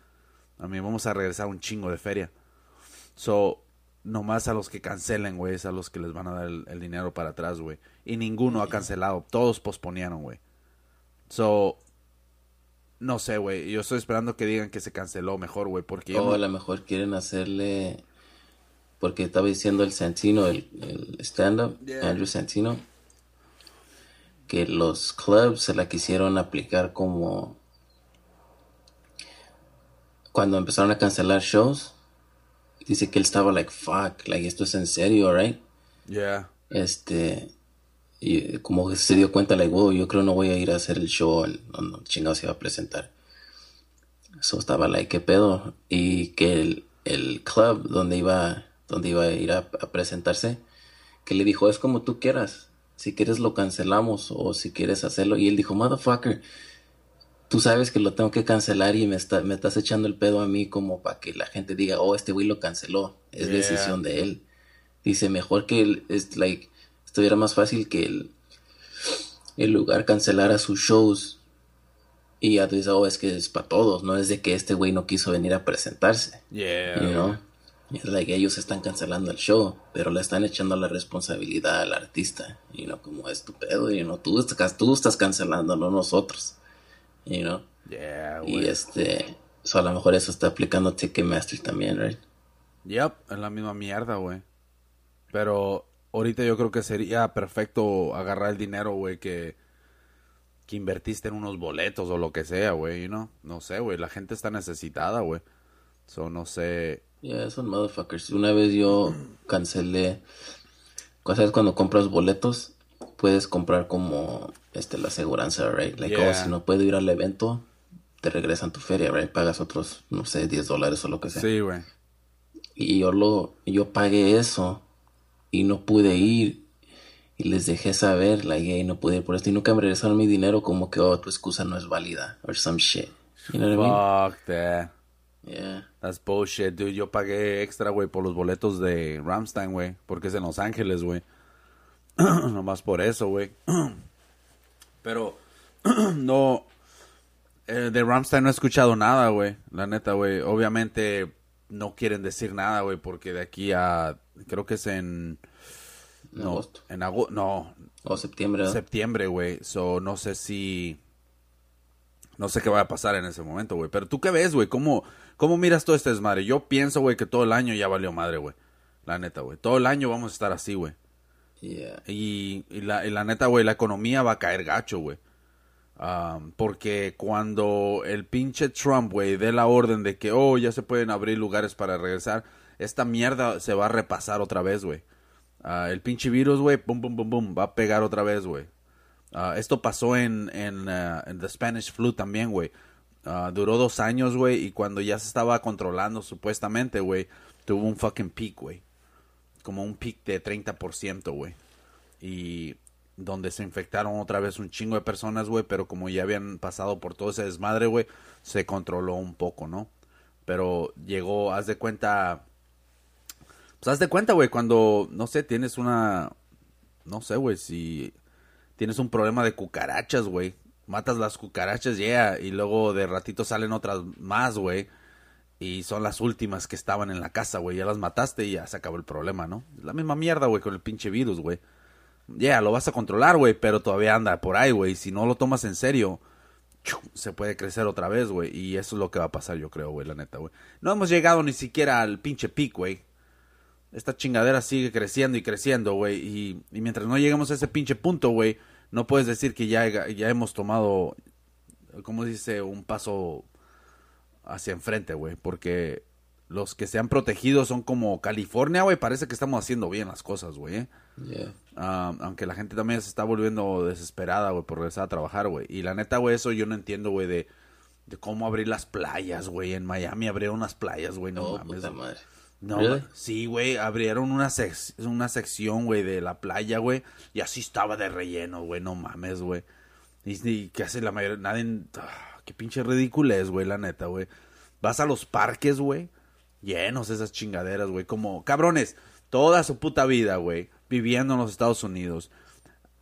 A mí vamos a regresar un chingo de feria. So, nomás a los que cancelen, güey, es a los que les van a dar el, el dinero para atrás, güey. Y ninguno ha cancelado, todos posponieron, güey. So, no sé, güey, yo estoy esperando que digan que se canceló mejor, güey, porque O no- a lo mejor quieren hacerle, porque estaba diciendo el Santino, el, el stand-up, Yeah. Andrew Santino, que los clubs se la quisieron aplicar como cuando empezaron a cancelar shows. Dice que él estaba like, fuck, like, esto es en serio, right? Yeah. Este, y como se dio cuenta, like, wow, yo creo no voy a ir a hacer el show, en- donde chingado se iba a presentar. So estaba like, ¿qué pedo? Y que el, el club donde iba, donde iba a ir a, a presentarse, que le dijo, es como tú quieras. Si quieres lo cancelamos o si quieres hacerlo. Y él dijo, motherfucker, tú sabes que lo tengo que cancelar y me, está, me estás echando el pedo a mí como para que la gente diga, oh, este güey lo canceló. Es Yeah. decisión de él. Dice, mejor que él, es like, estuviera más fácil que el, el lugar cancelara sus shows. Y ya tú dices, oh, es que es para todos, no es de que este güey no quiso venir a presentarse. Yeah. You know? Es like ellos están cancelando el show, pero le están echando la responsabilidad al artista. You know, como es tu pedo, you know, tú estás, tú estás cancelando, no nosotros. You know? Yeah, Y este, so a lo mejor eso está aplicando Ticketmaster también, right? Yep, es la misma mierda, güey. Pero ahorita yo creo que sería perfecto agarrar el dinero, güey, que, que invertiste en unos boletos o lo que sea, güey, you know? No sé, güey, la gente está necesitada, güey. So, no sé. Yeah, son motherfuckers. Una vez yo cancelé. ¿Sabes cuando compras boletos? Puedes comprar como este la aseguranza, right? Like, Yeah. oh, si no puedo ir al evento, te regresan tu feria, right? Pagas otros, no sé, 10 dólares o lo que sea. Sí, güey. Y yo lo, yo pagué eso y no pude ir. Y les dejé saber, like, hey, no pude ir por esto. Y nunca me regresaron mi dinero como que, oh, tu excusa no es válida. Or some shit. You know what I mean? Fuck that. Yeah. That's bullshit, dude. Yo pagué extra, güey, por los boletos de Ramstein, güey. Porque es en Los Ángeles, güey. <clears throat> Nomás por eso, güey. <clears throat> Pero, <clears throat> no. eh, de Ramstein no he escuchado nada, güey. La neta, güey. Obviamente no quieren decir nada, güey. Porque de aquí a. Creo que es en. En no, agosto. En agosto. No, O septiembre. septiembre, güey. So, no sé si... No sé qué va a pasar en ese momento, güey. Pero tú qué ves, güey. ¿Cómo, ¿Cómo miras todo este desmadre? Yo pienso, güey, que todo el año ya valió madre, güey. La neta, güey. Todo el año vamos a estar así, güey. Y, y la, y la neta, güey, la economía va a caer gacho, güey. Um, porque cuando el pinche Trump, güey, dé la orden de que, oh, ya se pueden abrir lugares para regresar, esta mierda se va a repasar otra vez, güey. Ah, el pinche virus, güey, pum, pum, pum, pum, va a pegar otra vez, güey. Ah, esto pasó en, en, ah, en The Spanish Flu también, güey. Duró dos años, güey, y cuando ya se estaba controlando supuestamente, güey, tuvo un fucking peak, güey. Como un peak de 30%, güey. Y donde se infectaron otra vez un chingo de personas, güey, pero como ya habían pasado por todo ese desmadre, güey, se controló un poco, ¿no? Pero llegó, haz de cuenta, pues haz de cuenta, güey, cuando, no sé, tienes una, no sé, güey, si tienes un problema de cucarachas, güey, matas las cucarachas, yeah, y luego de ratito salen otras más, güey, y son las últimas que estaban en la casa, güey, ya las mataste y ya se acabó el problema, ¿no? Es la misma mierda, güey, con el pinche virus, güey. Ya, lo vas a controlar, güey, pero todavía anda por ahí, güey. Si no lo tomas en serio, ¡chu! se puede crecer otra vez, güey. Y eso es lo que va a pasar, yo creo, güey, la neta, güey. No hemos llegado ni siquiera al pinche pic, güey. Esta chingadera sigue creciendo y creciendo, güey. Y, y mientras no lleguemos a ese pinche punto, güey, no puedes decir que ya, ya hemos tomado, ¿cómo dice? Un paso hacia enfrente, güey. Porque los que se han protegido son como California, güey. Parece que estamos haciendo bien las cosas, güey. ¿eh? Yeah. Ah, aunque la gente también se está volviendo desesperada, güey, por regresar a trabajar, güey. Y la neta, güey, eso yo no entiendo, güey, de, de cómo abrir las playas, güey. En Miami abrieron unas playas, güey, no Oh, mames. puta madre. No, Really? sí, güey, abrieron una, sec- una sección, güey, de la playa, güey, y así estaba de relleno, güey, no mames, güey. Y, y que hace la mayoría, nadie, ah, qué pinche ridículo es, güey, la neta, güey. Vas a los parques, güey, llenos esas chingaderas, güey, como, cabrones, toda su puta vida, güey, viviendo en los Estados Unidos,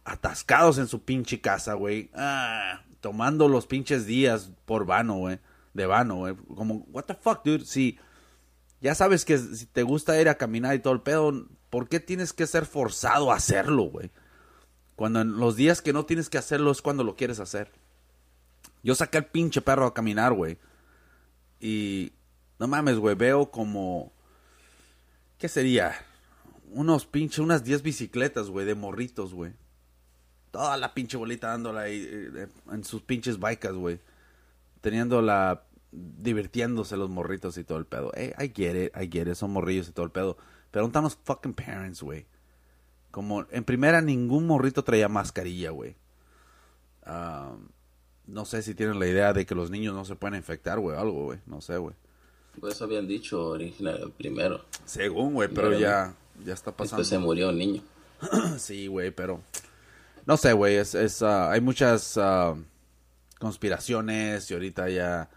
atascados en su pinche casa, güey, ah, tomando los pinches días por vano, güey, de vano, güey, como, what the fuck, dude, si ya sabes que si te gusta ir a caminar y todo el pedo, ¿por qué tienes que ser forzado a hacerlo, güey? Cuando en los días que no tienes que hacerlo es cuando lo quieres hacer. Yo saqué al pinche perro a caminar, güey. Y no mames, güey, veo como ¿qué sería? Unos pinche unas 10 bicicletas, güey, de morritos, güey. Toda la pinche bolita dándola ahí eh, en sus pinches bikes, güey. Teniendo la divirtiéndose los morritos y todo el pedo. Hey, I get it, I get it, son morrillos y todo el pedo. Pero ¿dónde están los fucking parents, güey? Como, en primera, ningún morrito traía mascarilla, güey. Ah, no sé si tienen la idea de que los niños no se pueden infectar, güey, algo, güey. No sé, güey. Pues eso habían dicho original primero. Según, güey, pero ya, ya está pasando. Después se murió un niño. <clears throat> Sí, güey, pero no sé, güey, es, es, ah, hay muchas ah, conspiraciones y ahorita ya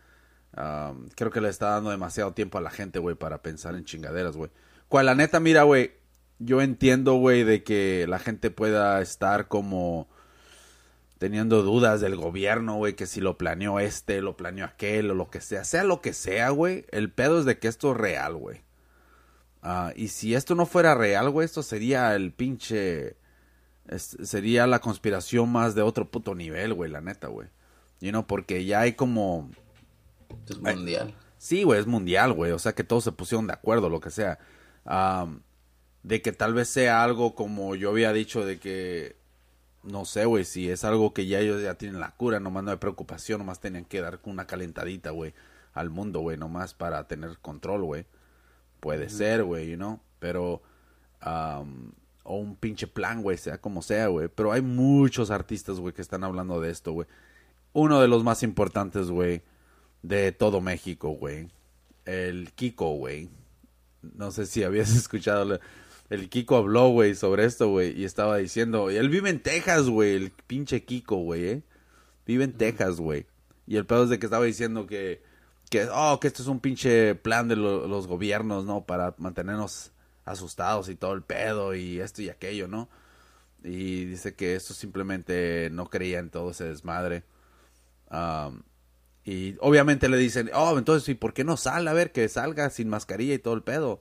ah, creo que le está dando demasiado tiempo a la gente, güey, para pensar en chingaderas, güey. Cual la neta, mira, güey, yo entiendo, güey, de que la gente pueda estar como teniendo dudas del gobierno, güey, que si lo planeó este, lo planeó aquel o lo que sea, sea lo que sea, güey, el pedo es de que esto es real, güey. Ah, y si esto no fuera real, güey, esto sería el pinche... es- sería la conspiración más de otro puto nivel, güey, la neta, güey. You know, porque ya hay como... Es mundial. Sí, güey, es mundial, güey. O sea, que todos se pusieron de acuerdo, lo que sea. Am, de que tal vez sea algo como yo había dicho de que... No sé, güey, si es algo que ya ellos ya tienen la cura, nomás no hay preocupación, nomás tenían que dar una calentadita, güey, al mundo, güey, nomás para tener control, güey. Puede ser, güey, you know, pero... am, o un pinche plan, güey, sea como sea, güey. Pero hay muchos artistas, güey, que están hablando de esto, güey. Uno de los más importantes, güey, de todo México, güey. El Kiko, güey. No sé si habías <laughs> escuchado. El Kiko habló, güey, sobre esto, güey. Y estaba diciendo. Y él vive en Texas, güey. El pinche Kiko, güey, ¿eh? Vive en Texas, güey. Y el pedo es de que estaba diciendo que. Que, oh, que esto es un pinche plan de lo- los gobiernos, ¿no? Para mantenernos asustados y todo el pedo y esto y aquello, ¿no? Y dice que esto simplemente no creía en todo ese desmadre. Y obviamente le dicen, oh, entonces, ¿y por qué no sale? A ver, que salga sin mascarilla y todo el pedo.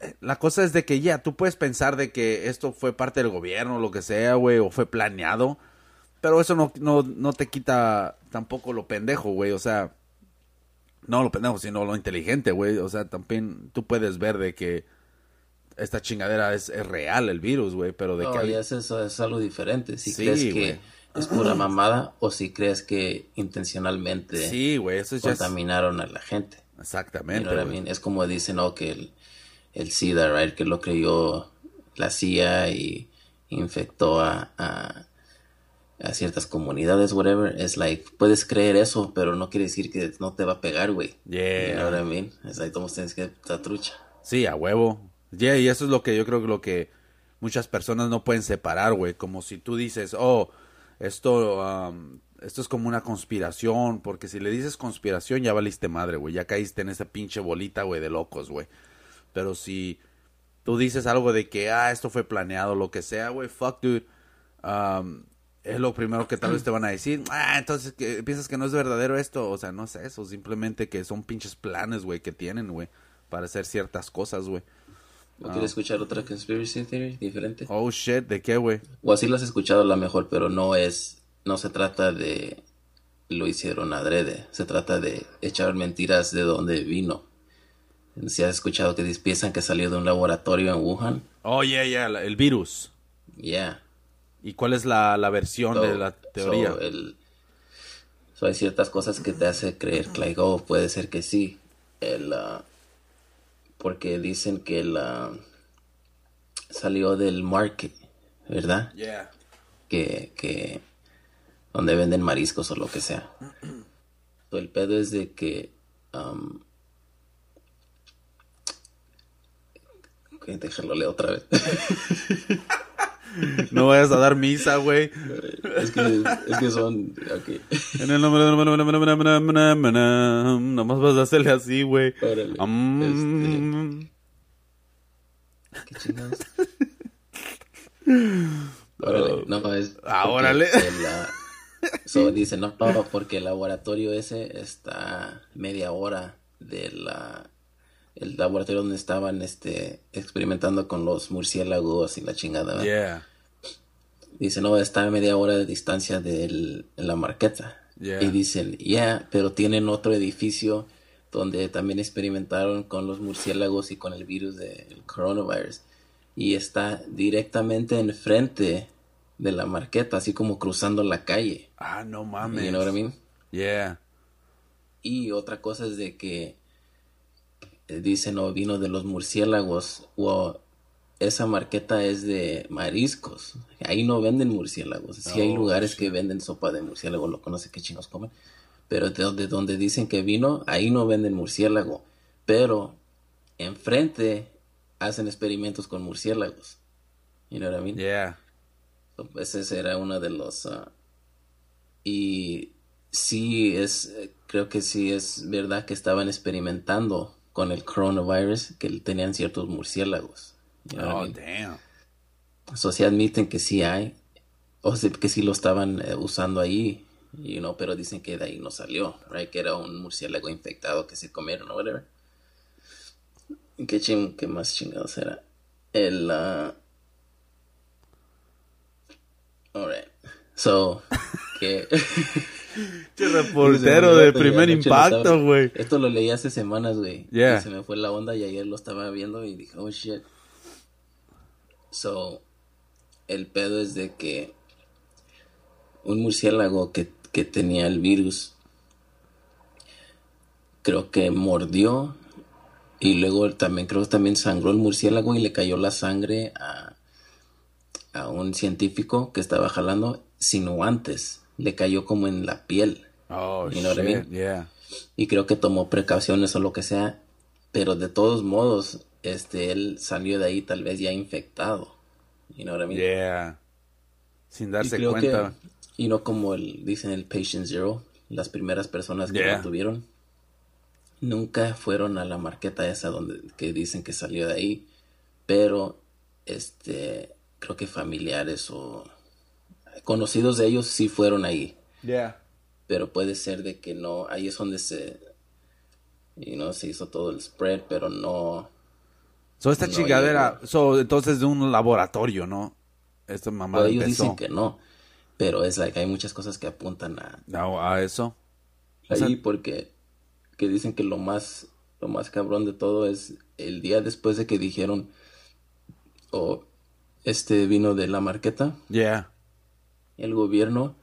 Eh, La cosa es de que ya, tú puedes pensar de que esto fue parte del gobierno, lo que sea, güey, o fue planeado. Pero eso no, no, no te quita tampoco lo pendejo, güey. O sea, no lo pendejo, sino lo inteligente, güey. O sea, también tú puedes ver de que esta chingadera es, es real, el virus, güey. Pero de No, que... es, eso es algo diferente. Si Sí, crees que es pura mamada o si crees que intencionalmente Sí, güey, eso ya es... contaminaron a la gente. You Exactamente, know what I güey. mean? Es como dicen, ¿no? Que el, el SIDA, right? Que lo creyó la CIA y infectó a, a, a ciertas comunidades, whatever, es like, puedes creer eso, pero no quiere decir que no te va a pegar, güey. Yeah. You know what I mean? Es like, todos tienes que estar trucha. Sí, a huevo. Yeah, y eso es lo que yo creo que lo que muchas personas no pueden separar, güey. Como si tú dices, oh, esto, um, esto es como una conspiración, porque si le dices conspiración ya valiste madre, güey. Ya caíste en esa pinche bolita, güey, de locos, güey. Pero si tú dices algo de que, ah, esto fue planeado, lo que sea, güey, fuck, dude. Um, es lo primero que tal vez te van a decir. Ah, entonces, ¿qué, ¿piensas que no es verdadero esto? O sea, no es eso. Simplemente que son pinches planes, güey, que tienen, güey, para hacer ciertas cosas, güey. ¿No quieres escuchar otra conspiracy theory diferente? Oh, shit, ¿de qué, güey? O así lo has escuchado la mejor, pero no es, no se trata de lo hicieron adrede, se trata de echar mentiras de dónde vino. Si has escuchado que piensan que salió de un laboratorio en Wuhan, Oh, yeah, yeah, el virus. yeah. ¿Y cuál es la, la versión de la teoría? so, el- so hay ciertas cosas que te hace creer que like, oh, puede ser que sí. El, ah, porque dicen que la salió del market, ¿verdad? yeah. que, que donde venden mariscos o lo que sea. <clears throat> El pedo es de que um, ok, déjalo leer otra vez. <laughs> No vayas a dar misa, güey. es, que, es que son. En el nombre de... Nomás vas a hacerle así, güey. Órale. Mm. ¿Qué chingados? <laughs> Órale, no, es Ah, órale. ah, so, dice, no, no, porque el laboratorio ese está media hora de la el laboratorio donde estaban este experimentando con los murciélagos y la chingada. Yeah. Dice, no, está a media hora de distancia de la marqueta. Yeah. Y dicen, yeah, pero tienen otro edificio donde también experimentaron con los murciélagos y con el virus del coronavirus. Y está directamente enfrente de la marqueta, así como cruzando la calle. Ah, no mames. You know what I mean? Yeah. Y otra cosa es de que dicen, no, vino de los murciélagos. O esa marqueta es de mariscos. Ahí no venden murciélagos. Sí hay Oh, lugares que venden sopa de murciélago, lo conoce qué chingos comen. Pero de donde, donde dicen que vino, ahí no venden murciélago. Pero enfrente hacen experimentos con murciélagos. You know what I mean? Yeah. So, Ese será uno de los... ah, y sí es, eh, creo que sí es verdad que estaban experimentando con el coronavirus, que tenían ciertos murciélagos. You know what I Oh, mean? damn. So, sí admiten que sí hay, o sea, que sí lo estaban eh, usando ahí, you know, pero dicen que de ahí no salió, right? Que era un murciélago infectado que se comieron o whatever. ¿Qué, ching qué más chingados era? El... ah, Alright. So, <laughs> que... <laughs> <laughs> Che reportero de primer impacto, güey. Esto lo leí hace semanas, güey. Yeah. Se me fue la onda y ayer lo estaba viendo y dije, oh shit. So, el pedo es de que un murciélago que, que tenía el virus, creo que mordió y luego también creo que también sangró el murciélago y le cayó la sangre a, a un científico que estaba jalando sin guantes. Le cayó como en la piel. Oh, You know what I shit. mean? Yeah. y creo que tomó precauciones o lo que sea, pero de todos modos, este, él salió de ahí tal vez ya infectado, you know what I mean? Yeah. Sin Y darse creo cuenta. que, y no como el, dicen el patient zero, las primeras personas que Yeah. lo tuvieron, nunca fueron a la marqueta esa donde, que dicen que salió de ahí, pero, este, creo que familiares o conocidos de ellos sí fueron ahí. Yeah. pero puede ser de que no, ahí es donde se, y no se hizo todo el spread, pero no, So, esta No chingadera, so, entonces de un laboratorio, ¿no? Esta mamá Well, ellos dicen que no, pero es like, hay muchas cosas que apuntan a, a, a eso. O ahí sea- porque que dicen que lo más, lo más cabrón de todo es el día después de que dijeron, o este vino de la marqueta, Yeah. El gobierno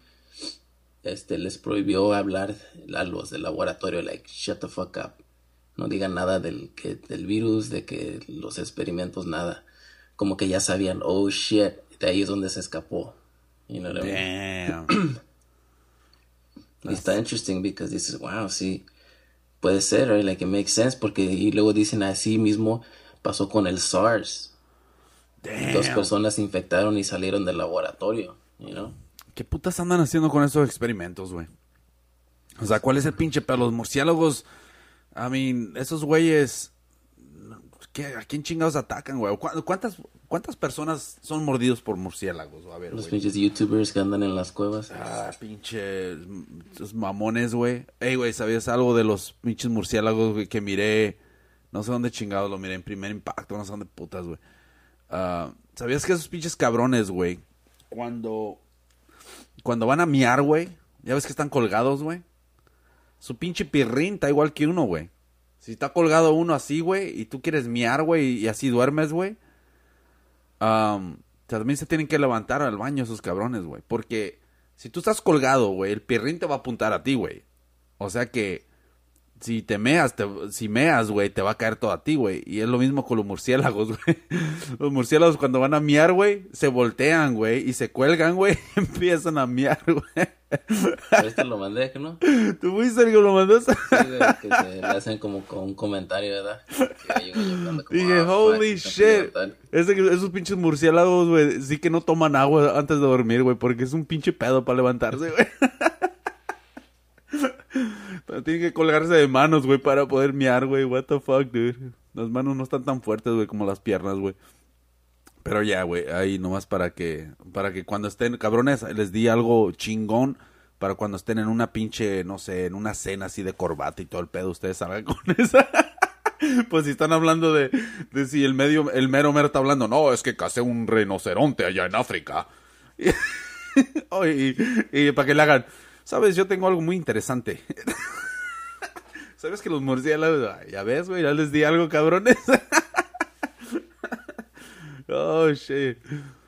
este les prohibió hablar a los del laboratorio like shut the fuck up no digan nada del que del virus de que los experimentos nada como que ya sabían oh shit de ahí es donde se escapó You know what I mean? <clears throat> Está interesting because dices, wow, sí, puede ser, right? Like it makes sense porque y luego dicen así mismo pasó con el SARS. Dos Damn. personas se infectaron y salieron del laboratorio, you know? ¿Qué putas andan haciendo con esos experimentos, güey? O sea, ¿cuál es el pinche pedo? Los murciélagos, I mean, esos güeyes, ¿qué, ¿a quién chingados atacan, güey? ¿Cu- ¿Cuántas, ¿Cuántas personas son mordidos por murciélagos? A ver, Los güey. pinches youtubers que andan en las cuevas. Ah, pinche esos mamones, güey. Ey, güey, ¿sabías algo de los pinches murciélagos, güey, que miré? No sé dónde chingados lo miré, en primer impacto, no sé dónde putas, güey. Ah, ¿Sabías que esos pinches cabrones, güey, cuando, cuando van a miar, güey, ya ves que están colgados, güey? Su pinche pirrín está igual que uno, güey. Si está colgado uno así, güey, y tú quieres miar, güey, y así duermes, güey. am, también se tienen que levantar al baño esos cabrones, güey. Porque si tú estás colgado, güey, el pirrín te va a apuntar a ti, güey. O sea que si te meas, te- si meas, güey, te va a caer todo a ti, güey. Y es lo mismo con los murciélagos, <laughs> güey. Los murciélagos cuando van a miar, güey, se voltean, güey, y se cuelgan, güey, y <laughs> empiezan a miar, güey. Este lo mandé, ¿no? ¿Tú fuiste el que lo mandaste? Sí, güey, que se le hacen como con un comentario, ¿verdad? Como, Dije, "Ah, holy shit. levantar". Ese que- esos pinches murciélagos, güey, sí que no toman agua antes de dormir, güey, porque es un pinche pedo para levantarse, güey. <laughs> Pero Tienen que colgarse de manos, güey, para poder miar, güey. What the fuck, dude. Las manos no están tan fuertes, güey, como las piernas, güey. Pero ya, güey, ahí nomás para que, para que cuando estén, cabrones, les di algo chingón para cuando estén en una pinche, no sé, en una cena así de corbata y todo el pedo, ustedes salgan <laughs> con esa. Pues si están hablando de, de si el medio, el mero mero está hablando, no, es que casé un rinoceronte allá en África. <laughs> Y, y para que le hagan, sabes, yo tengo algo muy interesante. <laughs> ¿Sabes que los murciélagos, ya ves, güey, ya les di algo, cabrones? <laughs> oh, shit.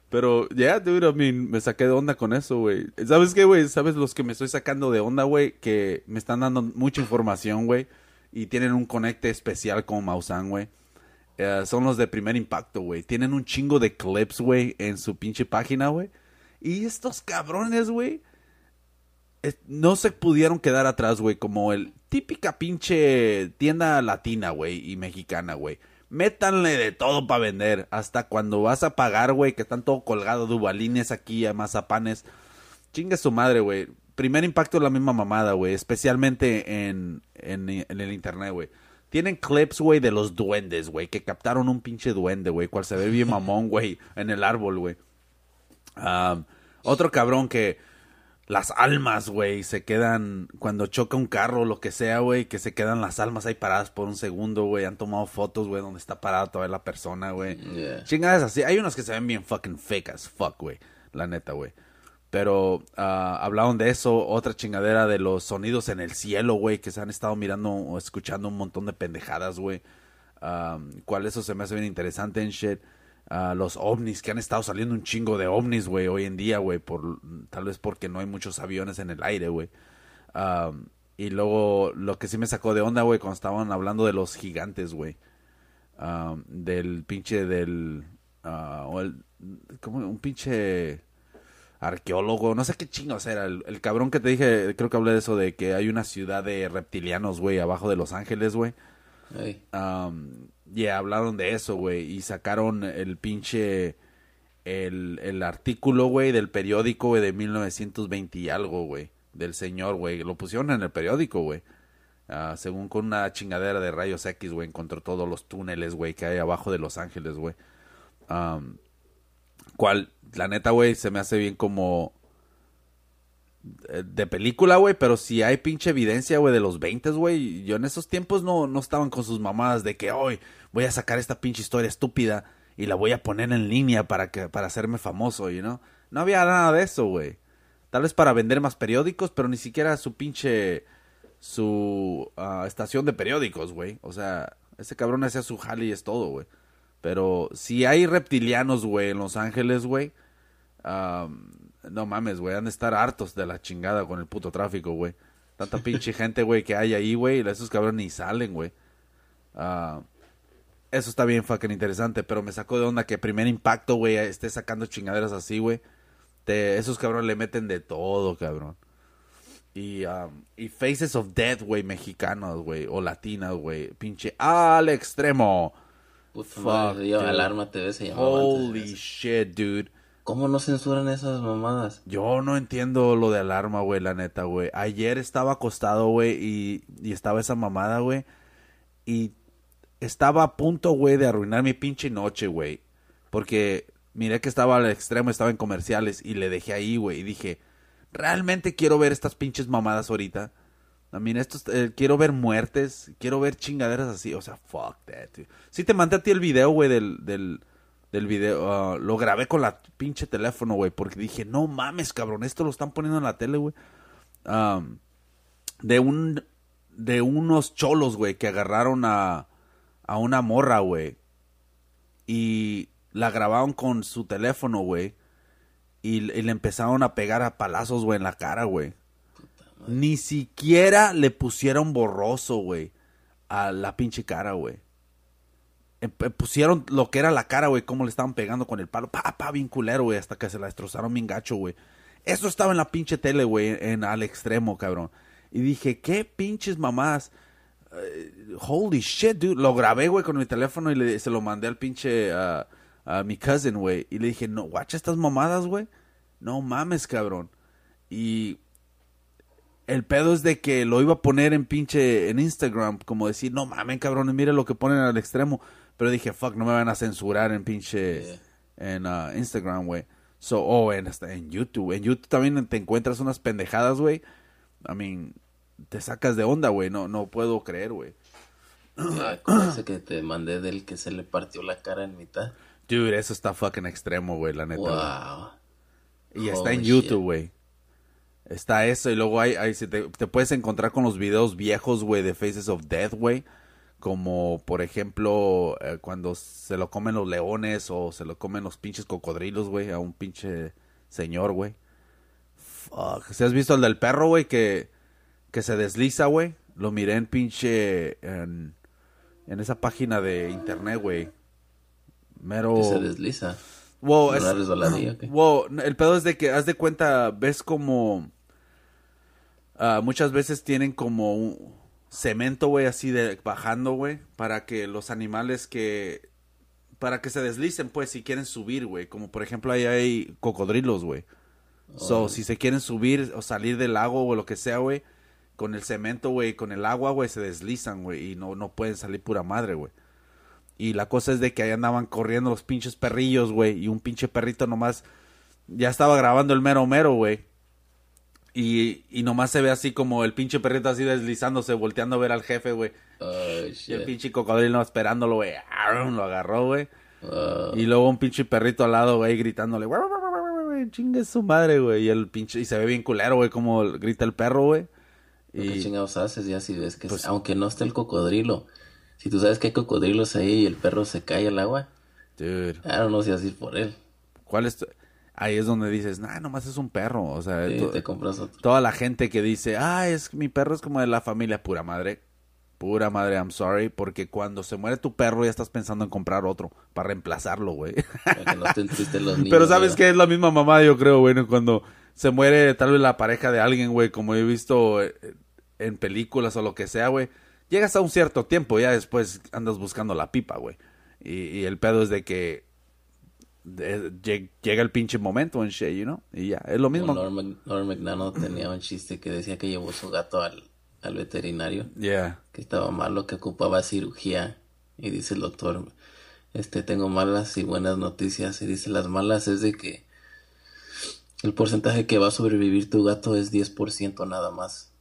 Pero, yeah, dude, I mean, me saqué de onda con eso, güey. ¿Sabes qué, güey? ¿Sabes los que me estoy sacando de onda, güey? Que me están dando mucha información, güey. Y tienen un conecte especial con Mausan, güey. Eh, son los de primer impacto, güey. Tienen un chingo de clips, güey, en su pinche página, güey. Y estos cabrones, güey, no se pudieron quedar atrás, güey, como el típica pinche tienda latina, güey, y mexicana, güey. Métanle de todo para vender. Hasta cuando vas a pagar, güey, que están todo colgado, dubalines aquí, a mazapanes. Chingue su madre, güey. Primer impacto la misma mamada, güey. Especialmente en, en, en el internet, güey. Tienen clips, güey, de los duendes, güey. Que captaron un pinche duende, güey. Cual se ve bien <laughs> mamón, güey. En el árbol, güey. Am, otro cabrón que las almas, güey, se quedan cuando choca un carro o lo que sea, güey, que se quedan las almas ahí paradas por un segundo, güey. Han tomado fotos, güey, donde está parada todavía la persona, güey. Yeah. Chingadas así. Hay unos que se ven bien fucking fake as fuck, güey. La neta, güey. Pero ah, hablaron de eso, otra chingadera de los sonidos en el cielo, güey, que se han estado mirando o escuchando un montón de pendejadas, güey. Um, cuál eso se me hace bien interesante en shit. Los ovnis, que han estado saliendo un chingo de ovnis, güey, hoy en día, güey, por, tal vez porque no hay muchos aviones en el aire, güey. Um, y luego, lo que sí me sacó de onda, güey, cuando estaban hablando de los gigantes, güey. Um, del pinche del... ah, o el, como un pinche arqueólogo, no sé qué chingos era. El, el cabrón que te dije, creo que hablé de eso, de que hay una ciudad de reptilianos, güey, abajo de Los Ángeles, güey. Hey, Um, yeah, hablaron de eso, güey, y sacaron el pinche, el, el artículo, güey, del periódico, güey, de 1920 y algo, güey, del señor, güey, lo pusieron en el periódico, güey. Ah, según con una chingadera de rayos X, güey, encontró todos los túneles, güey, que hay abajo de Los Ángeles, güey. Um, cual, la neta, güey, se me hace bien como de película, güey, pero si hay pinche evidencia, güey, de los 20, güey, yo en esos tiempos no, no estaban con sus mamadas de que hoy voy a sacar esta pinche historia estúpida y la voy a poner en línea para que para hacerme famoso, you know? No había nada de eso, güey. Tal vez para vender más periódicos, pero ni siquiera su pinche su ah, estación de periódicos, güey. O sea, ese cabrón hacía su jale y es todo, güey. Pero si hay reptilianos, güey, en Los Ángeles, güey, Am, no mames, güey, han de estar hartos de la chingada con el puto tráfico, güey. Tanta pinche gente, güey, que hay ahí, güey, y esos cabrones ni salen, güey. Ah, eso está bien fucking interesante, pero me sacó de onda que primer impacto, güey, esté sacando chingaderas así, güey. esos cabrones le meten de todo, cabrón. Y, um, y Faces of Death, güey, mexicanos, güey, o latinas, güey. Pinche al extremo. Puta Fuck, madre, yo, dude. Alarma TV se llamaba Holy antes. shit, dude. ¿Cómo no censuran esas mamadas? Yo no entiendo lo de alarma, güey, la neta, güey. Ayer estaba acostado, güey, y, y estaba esa mamada, güey. Y estaba a punto, güey, de arruinar mi pinche noche, güey. Porque miré que estaba al extremo, estaba en comerciales y le dejé ahí, güey. Y dije, realmente quiero ver estas pinches mamadas ahorita. Mean, estos, eh, quiero ver muertes, quiero ver chingaderas así. O sea, fuck that, dude. Sí te mandé a ti el video, güey, del, del, del video. ah, lo grabé con la pinche teléfono, güey, porque dije, no mames, cabrón, esto lo están poniendo en la tele, güey. De un, de unos cholos, güey, que agarraron a, a una morra, güey. Y la grabaron con su teléfono, güey. Y, y le empezaron a pegar a palazos, güey, en la cara, güey. Ni siquiera le pusieron borroso, güey, a la pinche cara, güey. Em- Pusieron lo que era la cara, güey, cómo le estaban pegando con el palo. Pa, pa, bien culero, güey, hasta que se la destrozaron bien gacho, güey. Eso estaba en la pinche tele, güey, en al extremo, cabrón. Y dije, ¿qué pinches mamás? Eh, holy shit, dude. Lo grabé, güey, con mi teléfono y le, se lo mandé al pinche a a mi cousin, güey. Y le dije, no, guacha estas mamadas, güey. No mames, cabrón. Y el pedo es de que lo iba a poner en pinche en Instagram, como decir, no mames, cabrón, mire lo que ponen al extremo. Pero dije, fuck, no me van a censurar en pinche Yeah. en ah, Instagram, güey. So, oh, en, hasta en YouTube. En YouTube también te encuentras unas pendejadas, güey. I mean, te sacas de onda, güey. No, no puedo creer, güey. Ese que te mandé del que se le partió la cara en mitad. Dude, eso está fucking extremo, güey, la neta. Wow. Y está en YouTube, güey. Está eso y luego hay, hay- se te, te puedes encontrar con los videos viejos, güey, de Faces of Death, güey. Como, por ejemplo, eh, cuando se lo comen los leones o se lo comen los pinches cocodrilos, güey, a un pinche señor, güey. Fuck. ¿Si has visto el del perro, güey, que, que se desliza, güey? Lo miré en pinche... En, en esa página de internet, güey. Mero... Que se desliza. Wow, ¿Una es- wow, el pedo es de que, haz de cuenta, ves como... ah, muchas veces tienen como un cemento, güey, así de bajando, güey, para que los animales que... Para que se deslicen, pues, si quieren subir, güey. Como, por ejemplo, ahí hay cocodrilos, güey. So, si se quieren subir o salir del lago o lo que sea, güey, con el cemento, güey, con el agua, güey, se deslizan, güey, y no, no pueden salir pura madre, güey. Y la cosa es de que ahí andaban corriendo los pinches perrillos, güey. Y un pinche perrito nomás ya estaba grabando el mero mero, güey. Y, y nomás se ve así como el pinche perrito así deslizándose, volteando a ver al jefe, güey. Oh, Y el pinche cocodrilo esperándolo, güey. Lo agarró, güey. Wow. Y luego un pinche perrito al lado, güey, gritándole, "Guau, guau, guau, guau, guau, chingue su madre, güey. Y el pinche, y se ve bien culero, güey, como grita el perro, güey. ¿Qué chingados haces ya si ves que, Pues- aunque no esté el cocodrilo, si tú sabes que hay cocodrilos ahí y el perro se cae al agua, dude, I don't know si así por él. ¿cuál es? tu- Ahí es donde dices, nah, nomás es un perro. O sea, Sí, te compras otro. toda la gente que dice, ah, es mi perro es como de la familia, pura madre. Pura madre, I'm sorry, porque cuando se muere tu perro ya estás pensando en comprar otro para reemplazarlo, güey. Para que no estén tristes los <laughs> niños. Pero sabes que es la misma mamá, yo creo, güey, ¿no? cuando se muere tal vez la pareja de alguien, güey, como he visto eh, en películas o lo que sea, güey. Llegas a un cierto tiempo, ya después andas buscando la pipa, güey. Y, y el pedo es de que llega el pinche momento en shit, you know? Y ya, es lo mismo. Como Norm, Mac- Norm McDonald tenía un chiste que decía que llevó su gato al, al veterinario, Yeah. que estaba malo, que ocupaba cirugía. Y dice el doctor, este, tengo malas y buenas noticias. Y dice, las malas es de que el porcentaje que va a sobrevivir tu gato es 10% nada más.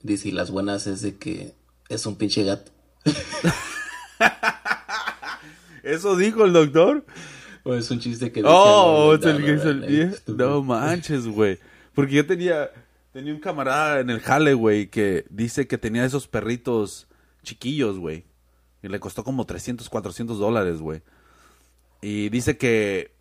Dice, y las buenas es de que es un pinche gato. <laughs> ¿Eso dijo el doctor? O es un chiste que Oh, es el que stupid. No manches, güey. Porque yo tenía, tenía un camarada en el jale, güey, que dice que tenía esos perritos chiquillos, güey. Y le costó como 300, 400 dólares, güey. Y dice que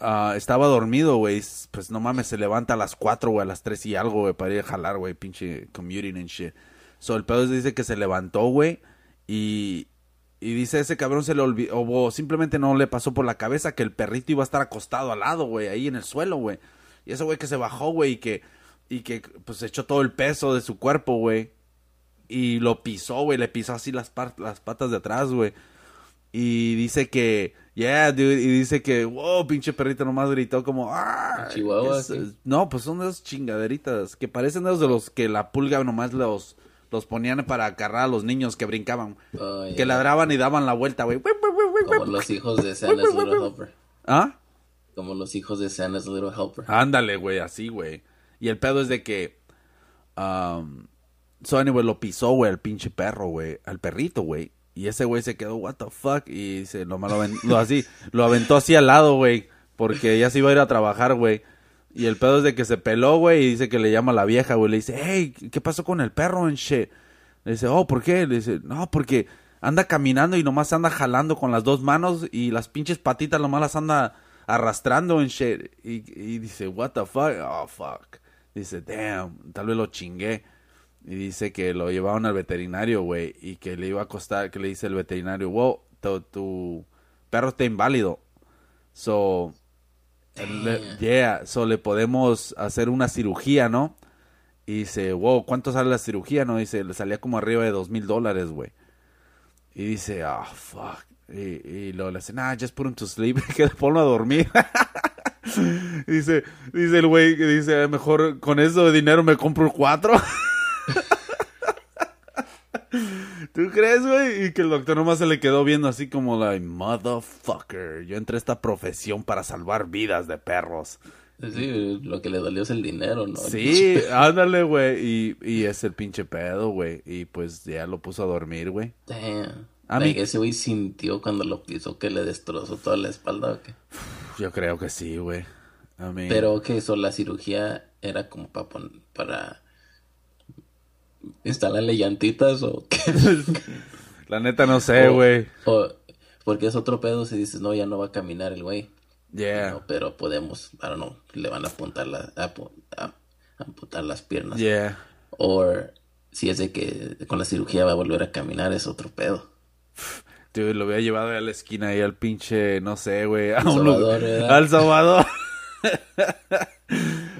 ah, estaba dormido, güey. Pues no mames, se levanta a las 4, güey, a las 3 y algo, güey, para ir a jalar, güey, pinche commuting and shit. So, el pedo dice que se levantó, güey, y, y dice ese cabrón se le olvidó, o simplemente no le pasó por la cabeza que el perrito iba a estar acostado al lado, güey, ahí en el suelo, güey. Y ese güey que se bajó, güey, y que, y que pues echó todo el peso de su cuerpo, güey. Y lo pisó, güey, le pisó así las, las patas de atrás, güey. Y dice que, yeah, dude, y dice que, wow, pinche perrito nomás gritó como, ah. Chihuahua, es- no, pues son esas chingaderitas que parecen esos de los que la pulga nomás los, los ponían para agarrar a los niños que brincaban. Oh, Que ladraban y daban la vuelta, güey. Como los hijos de Santa's Little Helper. ¿Ah? Como los hijos de Santa's Little Helper. Ándale, güey, así, güey. Y el pedo es de que. Um, so, anyway, lo pisó, güey, el pinche perro, güey. Al perrito, güey. Y ese güey se quedó, what the fuck. Y se lo, lo, lo así, lo aventó así al lado, güey. Porque ya se iba a ir a trabajar, güey. Y el pedo es de que se peló, güey. Y dice que le llama a la vieja, güey. Le dice, hey, ¿qué pasó con el perro en shit? Le dice, oh, ¿por qué? Le dice, no, porque anda caminando y nomás anda jalando con las dos manos y las pinches patitas nomás las anda arrastrando en shit. Y, dice, what the fuck? Oh, fuck. Dice, damn, tal vez lo chingué. Y dice que lo llevaron al veterinario, güey, y que le iba a costar, que le dice el veterinario, wow, tu, tu perro está inválido. So, le, yeah, so le podemos hacer una cirugía, ¿no? Y dice, wow, ¿cuánto sale la cirugía? No, dice, le salía como arriba de dos mil dólares, güey. Y dice, ah, fuck. Y, y luego le dice, nah, just put him to sleep, <laughs> que ponlo a dormir. <laughs> dice, dice el güey, que dice, mejor con eso de dinero me compro cuatro. <laughs> ¿Tú crees, güey? Y que el doctor nomás se le quedó viendo así como, like, motherfucker, yo entré a esta profesión para salvar vidas de perros. Sí, lo que le dolió es el dinero, ¿no? Sí, <laughs> ándale, güey. Y, y es el pinche pedo, güey. Y pues ya lo puso a dormir, güey. A mí- ese güey sintió cuando lo pisó que le destrozó toda la espalda. ¿o qué? Yo creo que sí, güey. I mean, Pero que eso, la cirugía era como para para instalarle llantitas o qué. <laughs> la neta no sé, güey. o- porque es otro pedo si dices, no, ya no va a caminar el güey. Yeah. No, pero podemos, I don't know, le van a apuntar, la, a, a- amputar las piernas. Yeah. O si es de que con la cirugía va a volver a caminar, es otro pedo. Dude, lo había llevado a la esquina ahí al pinche, no sé, güey. Al Salvador. Al <laughs> Salvador.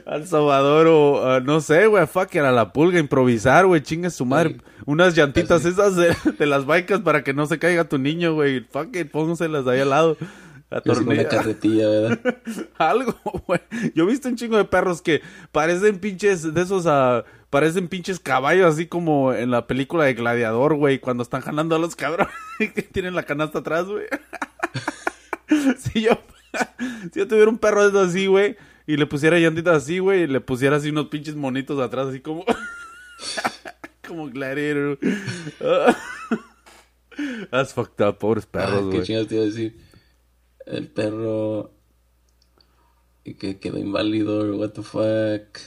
Al Salvador o ah, no sé, güey. Fuck, era la pulga, improvisar, güey. Chingue su madre. Unas llantitas esas de, de las bikes para que no se caiga tu niño, güey. Fuck it, pónganselas ahí al lado. Una Atornilla- carretilla, ¿verdad? <laughs> Algo, güey. Yo he visto un chingo de perros que parecen pinches de esos, ah, parecen pinches caballos, así como en la película de Gladiador, güey, cuando están jalando a los cabrones <laughs> que tienen la canasta atrás, güey. <laughs> si yo, si yo tuviera un perro de esos así, güey, y le pusiera llantitas así, güey, y le pusiera así unos pinches monitos atrás, así como, <laughs> como Gladiator. <laughs> That's fucked up, pobres perros, Ah, ¿Qué güey. chingados te iba a decir? El perro que quedó inválido, what the fuck.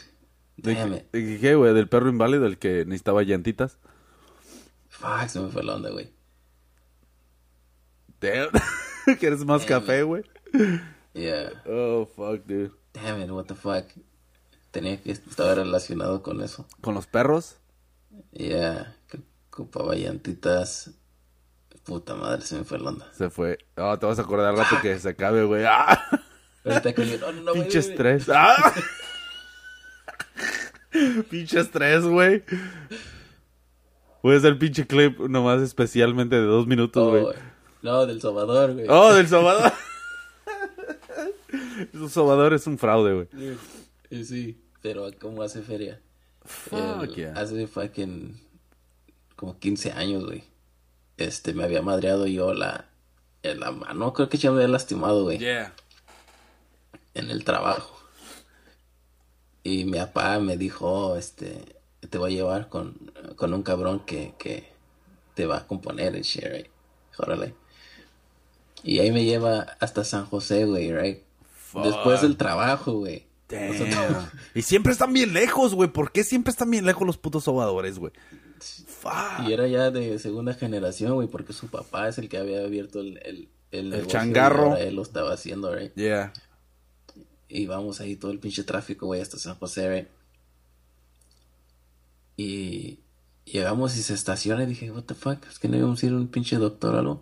¿De Damn qué- güey? ¿Del perro inválido, el que necesitaba llantitas? Fuck, se me fue la onda, güey. Damn. <laughs> ¿Quieres más café, güey? Yeah. Oh, fuck, dude. Damn it, what the fuck. Tenía que estar relacionado con eso. ¿Con los perros? Yeah. Que ocupaba llantitas. Puta madre, se me fue la onda. Se fue. Oh, te vas a acordar rato que se acabe, güey. ¡Ah! No, no, no, Pinche estrés. ¡Ah! <laughs> pinche estrés, güey. Voy a hacer pinche clip nomás especialmente de dos minutos, Oh, güey. no, del Salvador, güey. Oh, del sobador. <laughs> El sobador es un fraude, güey. Eh, Sí, pero ¿cómo hace feria? Fuck El- yeah. Hace fucking como 15 años, güey. Este, me había madreado yo la, en la mano, creo que ya me había lastimado, güey, Yeah. en el trabajo. Y mi papá me dijo, "Oh, este, te voy a llevar con, con un cabrón que, que te va a componer el shit, right? Órale. Y ahí me lleva hasta San José, güey, right? Después del trabajo, güey. Y siempre están bien lejos, güey. ¿Por qué siempre están bien lejos los putos sobadores, güey? Fuck. Y era ya de segunda generación, güey, porque su papá es el que había abierto el, el, el, changarro. él lo estaba haciendo, right? Yeah. Y vamos ahí todo el pinche tráfico, güey, hasta San José, right? Y llegamos y se estaciona y dije, what the fuck, es que no íbamos a ir a un pinche doctor o algo.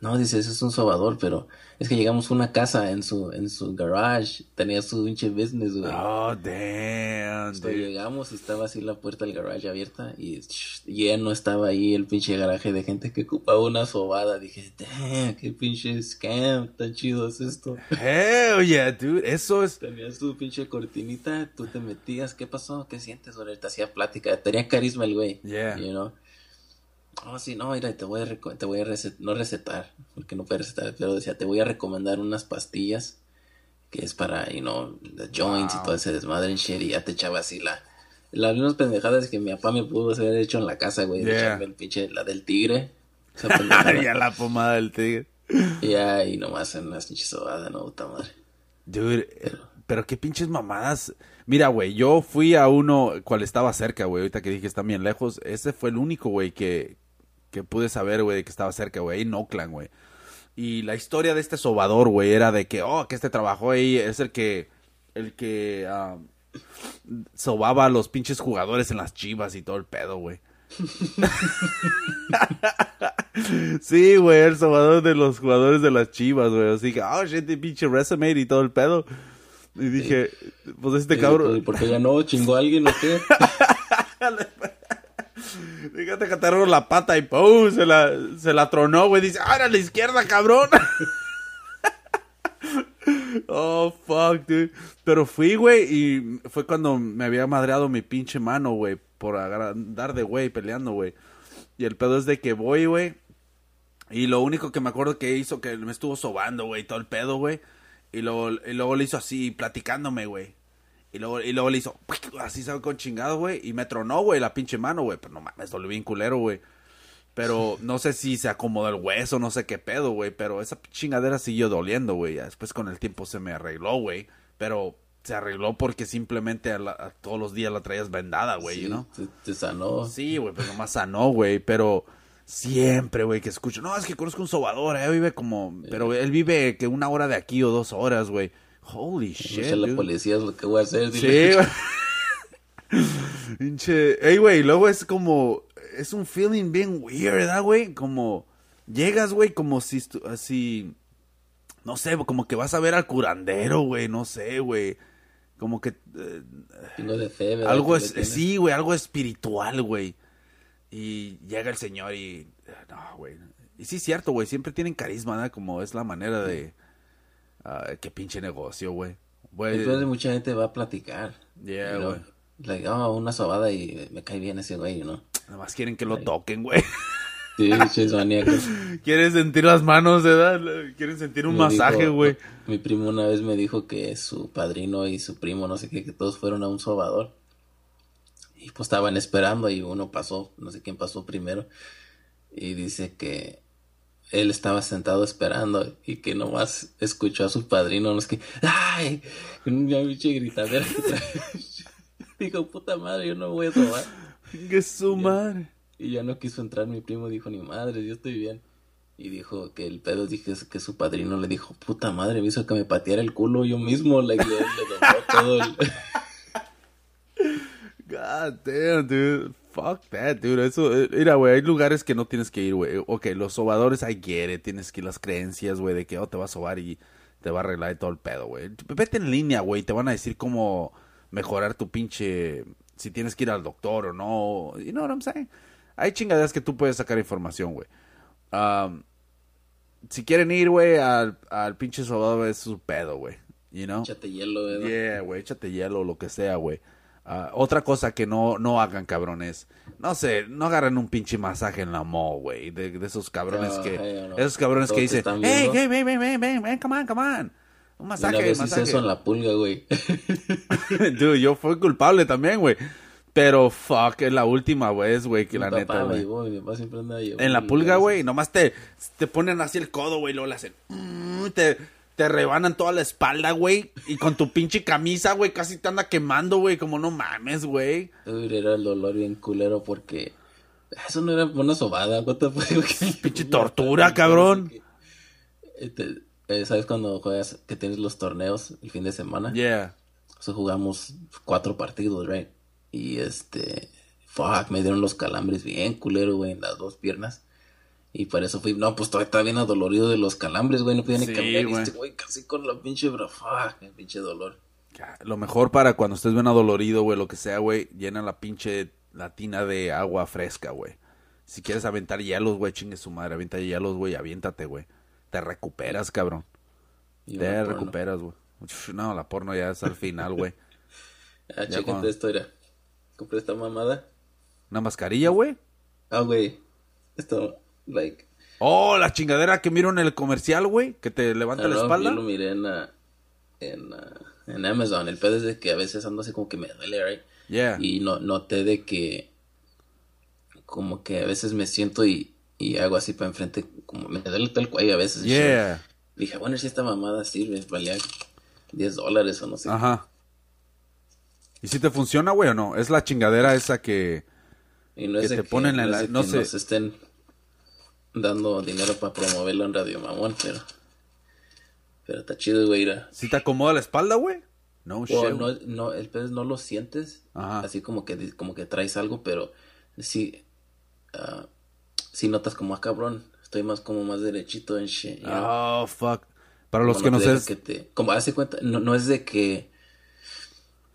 No, dice, eso es un sobador, pero es que llegamos a una casa en su, en su garage, tenía su pinche business, güey. Oh, damn, dude. llegamos y estaba así la puerta del garage abierta y shh, lleno estaba ahí el pinche garaje de gente que ocupaba una sobada. Dije, damn, qué pinche scam, tan chido es esto. Hell yeah, dude. Eso es. Tenías tu pinche cortinita, tú te metías, ¿qué pasó? ¿Qué sientes? Ahora te hacía plática, tenía carisma el güey. Yeah. You know? Oh, sí, no, mira, te voy a, te voy a recet- no recetar, porque no puede recetar, pero decía, te voy a recomendar unas pastillas que es para, you know, the joints y todo ese desmadre y shit, y ya te echaba así la, las mismas pendejadas que mi papá me pudo haber hecho en la casa, güey, de Yeah. echarme el pinche, la del tigre, <laughs> ya la pomada del tigre. y ya, y nomás en las pinches sobadas, no, puta madre. Dude, eh, pero qué pinches mamadas. Mira, güey, yo fui a uno cual estaba cerca, güey. Ahorita que dije que está bien lejos. Ese fue el único, güey, que, que pude saber, güey, que estaba cerca, güey. En Oakland, güey. Y la historia de este sobador, güey, era de que, oh, que este trabajó ahí. Es el que, el que ah, sobaba a los pinches jugadores en las chivas y todo el pedo, güey. <laughs> sí, güey, el sobador de los jugadores de las chivas, güey. Así que, oh, shit, de pinche resume y todo el pedo. Y dije, pues este cabrón. ¿Y por qué ganó? ¿Chingó a alguien o qué? <laughs> Fíjate que agarró la pata y ¡pum! Se la, se la tronó, güey. Dice, ¡ah, a la izquierda, cabrón! <laughs> oh, fuck, dude. Pero fui, güey, y fue cuando me había madreado mi pinche mano, güey, por andar de güey peleando, güey. Y el pedo es de que voy, güey. Y lo único que me acuerdo que hizo que me estuvo sobando, güey, todo el pedo, güey. Y luego, y luego le hizo así, platicándome, güey. Y luego, y luego le hizo así, ¿sabes? Con chingado, güey. Y me tronó, güey, la pinche mano, güey. Pero no mames, dolió bien culero, güey. Pero no sé si se acomodó el hueso, no sé qué pedo, güey. Pero esa chingadera siguió doliendo, güey. Después con el tiempo se me arregló, güey. Pero se arregló porque simplemente a la- a todos los días la traías vendada, güey, Sí, know? te, te sanó. Sí, güey, pues nomás sanó, güey, pero siempre, güey, que escucho, no, es que conozco un sobador, eh, vive como, pero él vive que una hora de aquí o dos horas, güey. Holy shit, Escucha la dude. policía es lo que voy a hacer. Sí, dile. <laughs> Pinche, ey, güey, luego es como, es un feeling bien weird, ¿verdad, güey? Como, llegas, güey, como si, así, no sé, como que vas a ver al curandero, güey, no sé, güey. Como que, eh, de fe, ¿verdad? algo es, sí, güey, algo espiritual, güey. Y llega el señor y, no, güey. Y sí es cierto, güey, siempre tienen carisma, ¿no? Como es la manera de, ah, qué pinche negocio, güey. Entonces mucha gente va a platicar. Yeah, güey. Like, oh, una sobada y me cae bien ese güey, ¿no? Nada más quieren que lo toquen, güey. Sí, pinches maníacos. <laughs> quieren sentir las manos, ¿verdad? Quieren sentir un Me masaje, güey. Mi primo una vez me dijo que su padrino y su primo, no sé qué, que todos fueron a un sobador. Y pues estaban esperando y uno pasó, no sé quién pasó primero. Y dice que él estaba sentado esperando y que nomás escuchó a su padrino, no es que, ¡ay! Una pinche gritadera. <laughs> Dijo, puta madre, yo no voy a sobar. Que su madre. Y ya no quiso entrar mi primo, dijo, ni madre, yo estoy bien. Y dijo que el pedo dije que su padrino le dijo, puta madre, me hizo que me pateara el culo yo mismo, like, le, le todo el... <laughs> God damn, dude. Fuck that, dude. Eso, eh, mira, güey, hay lugares que no tienes que ir, güey. Ok, los sobadores, I get it. Tienes que ir las creencias, güey, de que, oh, te va a sobar y te va a arreglar todo el pedo, güey. Vete en línea, güey. Te van a decir cómo mejorar tu pinche... Si tienes que ir al doctor o no. You know what I'm saying? Hay chingaderas que tú puedes sacar información, güey. Um, si quieren ir, güey, al, al pinche sobador, es su pedo, güey. You know? Échate hielo, ¿verdad? Yeah, güey, échate hielo o lo que sea, güey. Ah, otra cosa que no, no hagan, cabrones. No sé, no agarren un pinche masaje en la mall, güey. De, de esos cabrones que... no. Esos cabrones que dicen, hey, hey, ven, ven, ven, ven, ven, come on, come on. Un Una masaje, vez hice masaje. eso en la pulga, güey. <laughs> Dude, yo fui culpable también, güey. Pero, fuck, es la última vez, güey, que Mi la papá neta, güey. En la pulga, güey, nomás te, te ponen así el codo, güey, luego le hacen... mm, te, te rebanan toda la espalda, güey. Y con tu pinche camisa, güey, casi te anda quemando, güey. Como no mames, güey. Era el dolor bien culero porque... Eso no era una sobada, what the fuck? <laughs> Pinche tortura, cabrón. Este, eh, ¿Sabes cuando juegas que tienes los torneos el fin de semana? Yeah. O sea, jugamos cuatro partidos, right? Y este, fuck, me dieron los calambres bien culero, güey, en las dos piernas. Y por eso fui, no, pues todavía estaba bien adolorido de los calambres, güey, no podía ni Sí, caminar. Y güey. este güey casi con la pinche fuck, el pinche dolor. Lo mejor para cuando estés bien adolorido, güey, lo que sea, güey, llena la pinche la tina de agua fresca, güey. Si quieres aventar hielos, güey, chingue su madre, avienta hielos, güey, aviéntate, güey. Te recuperas, cabrón. Y Te recuperas, güey. No, la porno ya es al final, güey. <laughs> Ah, chécate cuando- esto, era. Compré esta mamada. ¿Una mascarilla, güey? Ah, güey. Esto, like. Oh, la chingadera que miro en el comercial, güey, que te levanta la espalda. Yo lo miré en, ah, en, en Amazon. El pedo es de que a veces ando así como que me duele, right? Yeah. Y no, noté de que como que a veces me siento y, y hago así para enfrente, como me duele todo el cuello a veces. Yeah. Dije, bueno, si esta mamada sirve, valía 10 dólares o no sé. Ajá. ¿Y si te funciona, güey, o no? Es la chingadera esa que... Y no es que te ponen en no, la- no que sé. nos estén dando dinero para promoverlo en Radio Mamón, pero pero está chido, güey. ¿Si te acomoda la espalda, güey? No, o shit. no, no, el pez no lo sientes, Ajá. así como que como que traes algo, pero sí, ah, sí notas como, ah, cabrón, estoy más como más derechito en shit. know? Oh, fuck. Para los Como que no te sé... te- como hace cuenta, no, no es de que,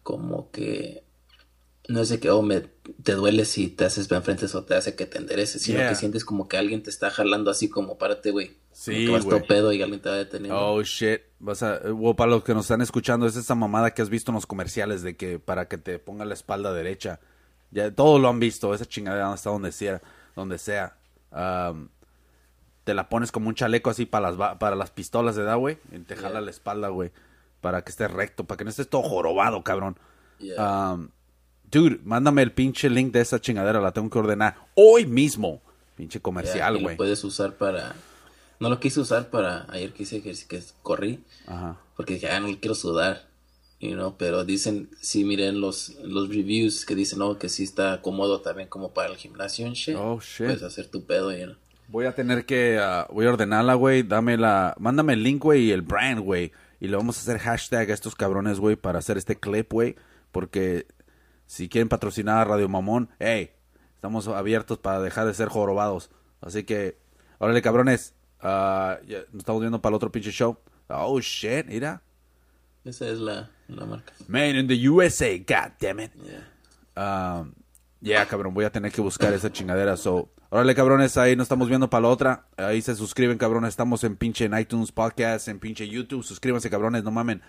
como que, no es de que, oh, me, te duele si te haces para enfrente o te hace que te endereces, sino Yeah. que sientes como que alguien te está jalando así como, párate, güey. Sí, Como que vas güey. todo pedo y alguien te va deteniendo. Oh, shit. Vas a... o para los que nos están escuchando, es esa mamada que has visto en los comerciales de que para que te ponga la espalda derecha. Ya todos lo han visto, esa chingadera está donde sea. Donde sea. Te la pones como un chaleco así para las, para las pistolas de da, güey. Y te jala la espalda, güey. Para que estés recto, para que no estés todo jorobado, cabrón. Yeah. Um, dude, mándame el pinche link de esa chingadera, la tengo que ordenar hoy mismo. Pinche comercial, güey. lo puedes usar para, no lo quise usar para, ayer quise que corrí, Ajá. porque dije, ah, no quiero sudar, you know, pero dicen, sí, miren los, los reviews que dicen, no, que sí está cómodo también como para el gimnasio shit. Oh, shit. Puedes hacer tu pedo, you know. Voy a tener que, ah, voy a ordenarla, güey. Dame la, mándame el link, güey, y el brand, güey. Y le vamos a hacer hashtag a estos cabrones, güey, para hacer este clip, güey. Porque si quieren patrocinar a Radio Mamón, hey, estamos abiertos para dejar de ser jorobados. Así que, órale, cabrones. ya nos estamos viendo para el otro pinche show. Oh, shit, mira. Esa es la, la marca. Man in the USA, god damn it. Yeah. Um, yeah, cabrón, voy a tener que buscar esa chingadera. So, órale, cabrones, ahí nos estamos viendo para la otra. Ahí se suscriben, cabrones. Estamos en pinche en iTunes Podcast, en pinche YouTube. Suscríbanse, cabrones, no mamen.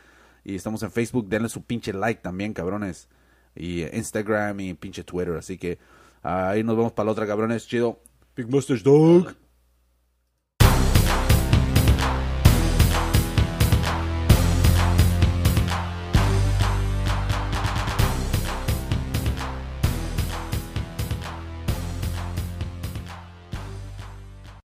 Y estamos en Facebook, denle su pinche like también, cabrones. Y Instagram y pinche Twitter. Así que ahí nos vemos para la otra, cabrones. Chido. Big Mustache Dog.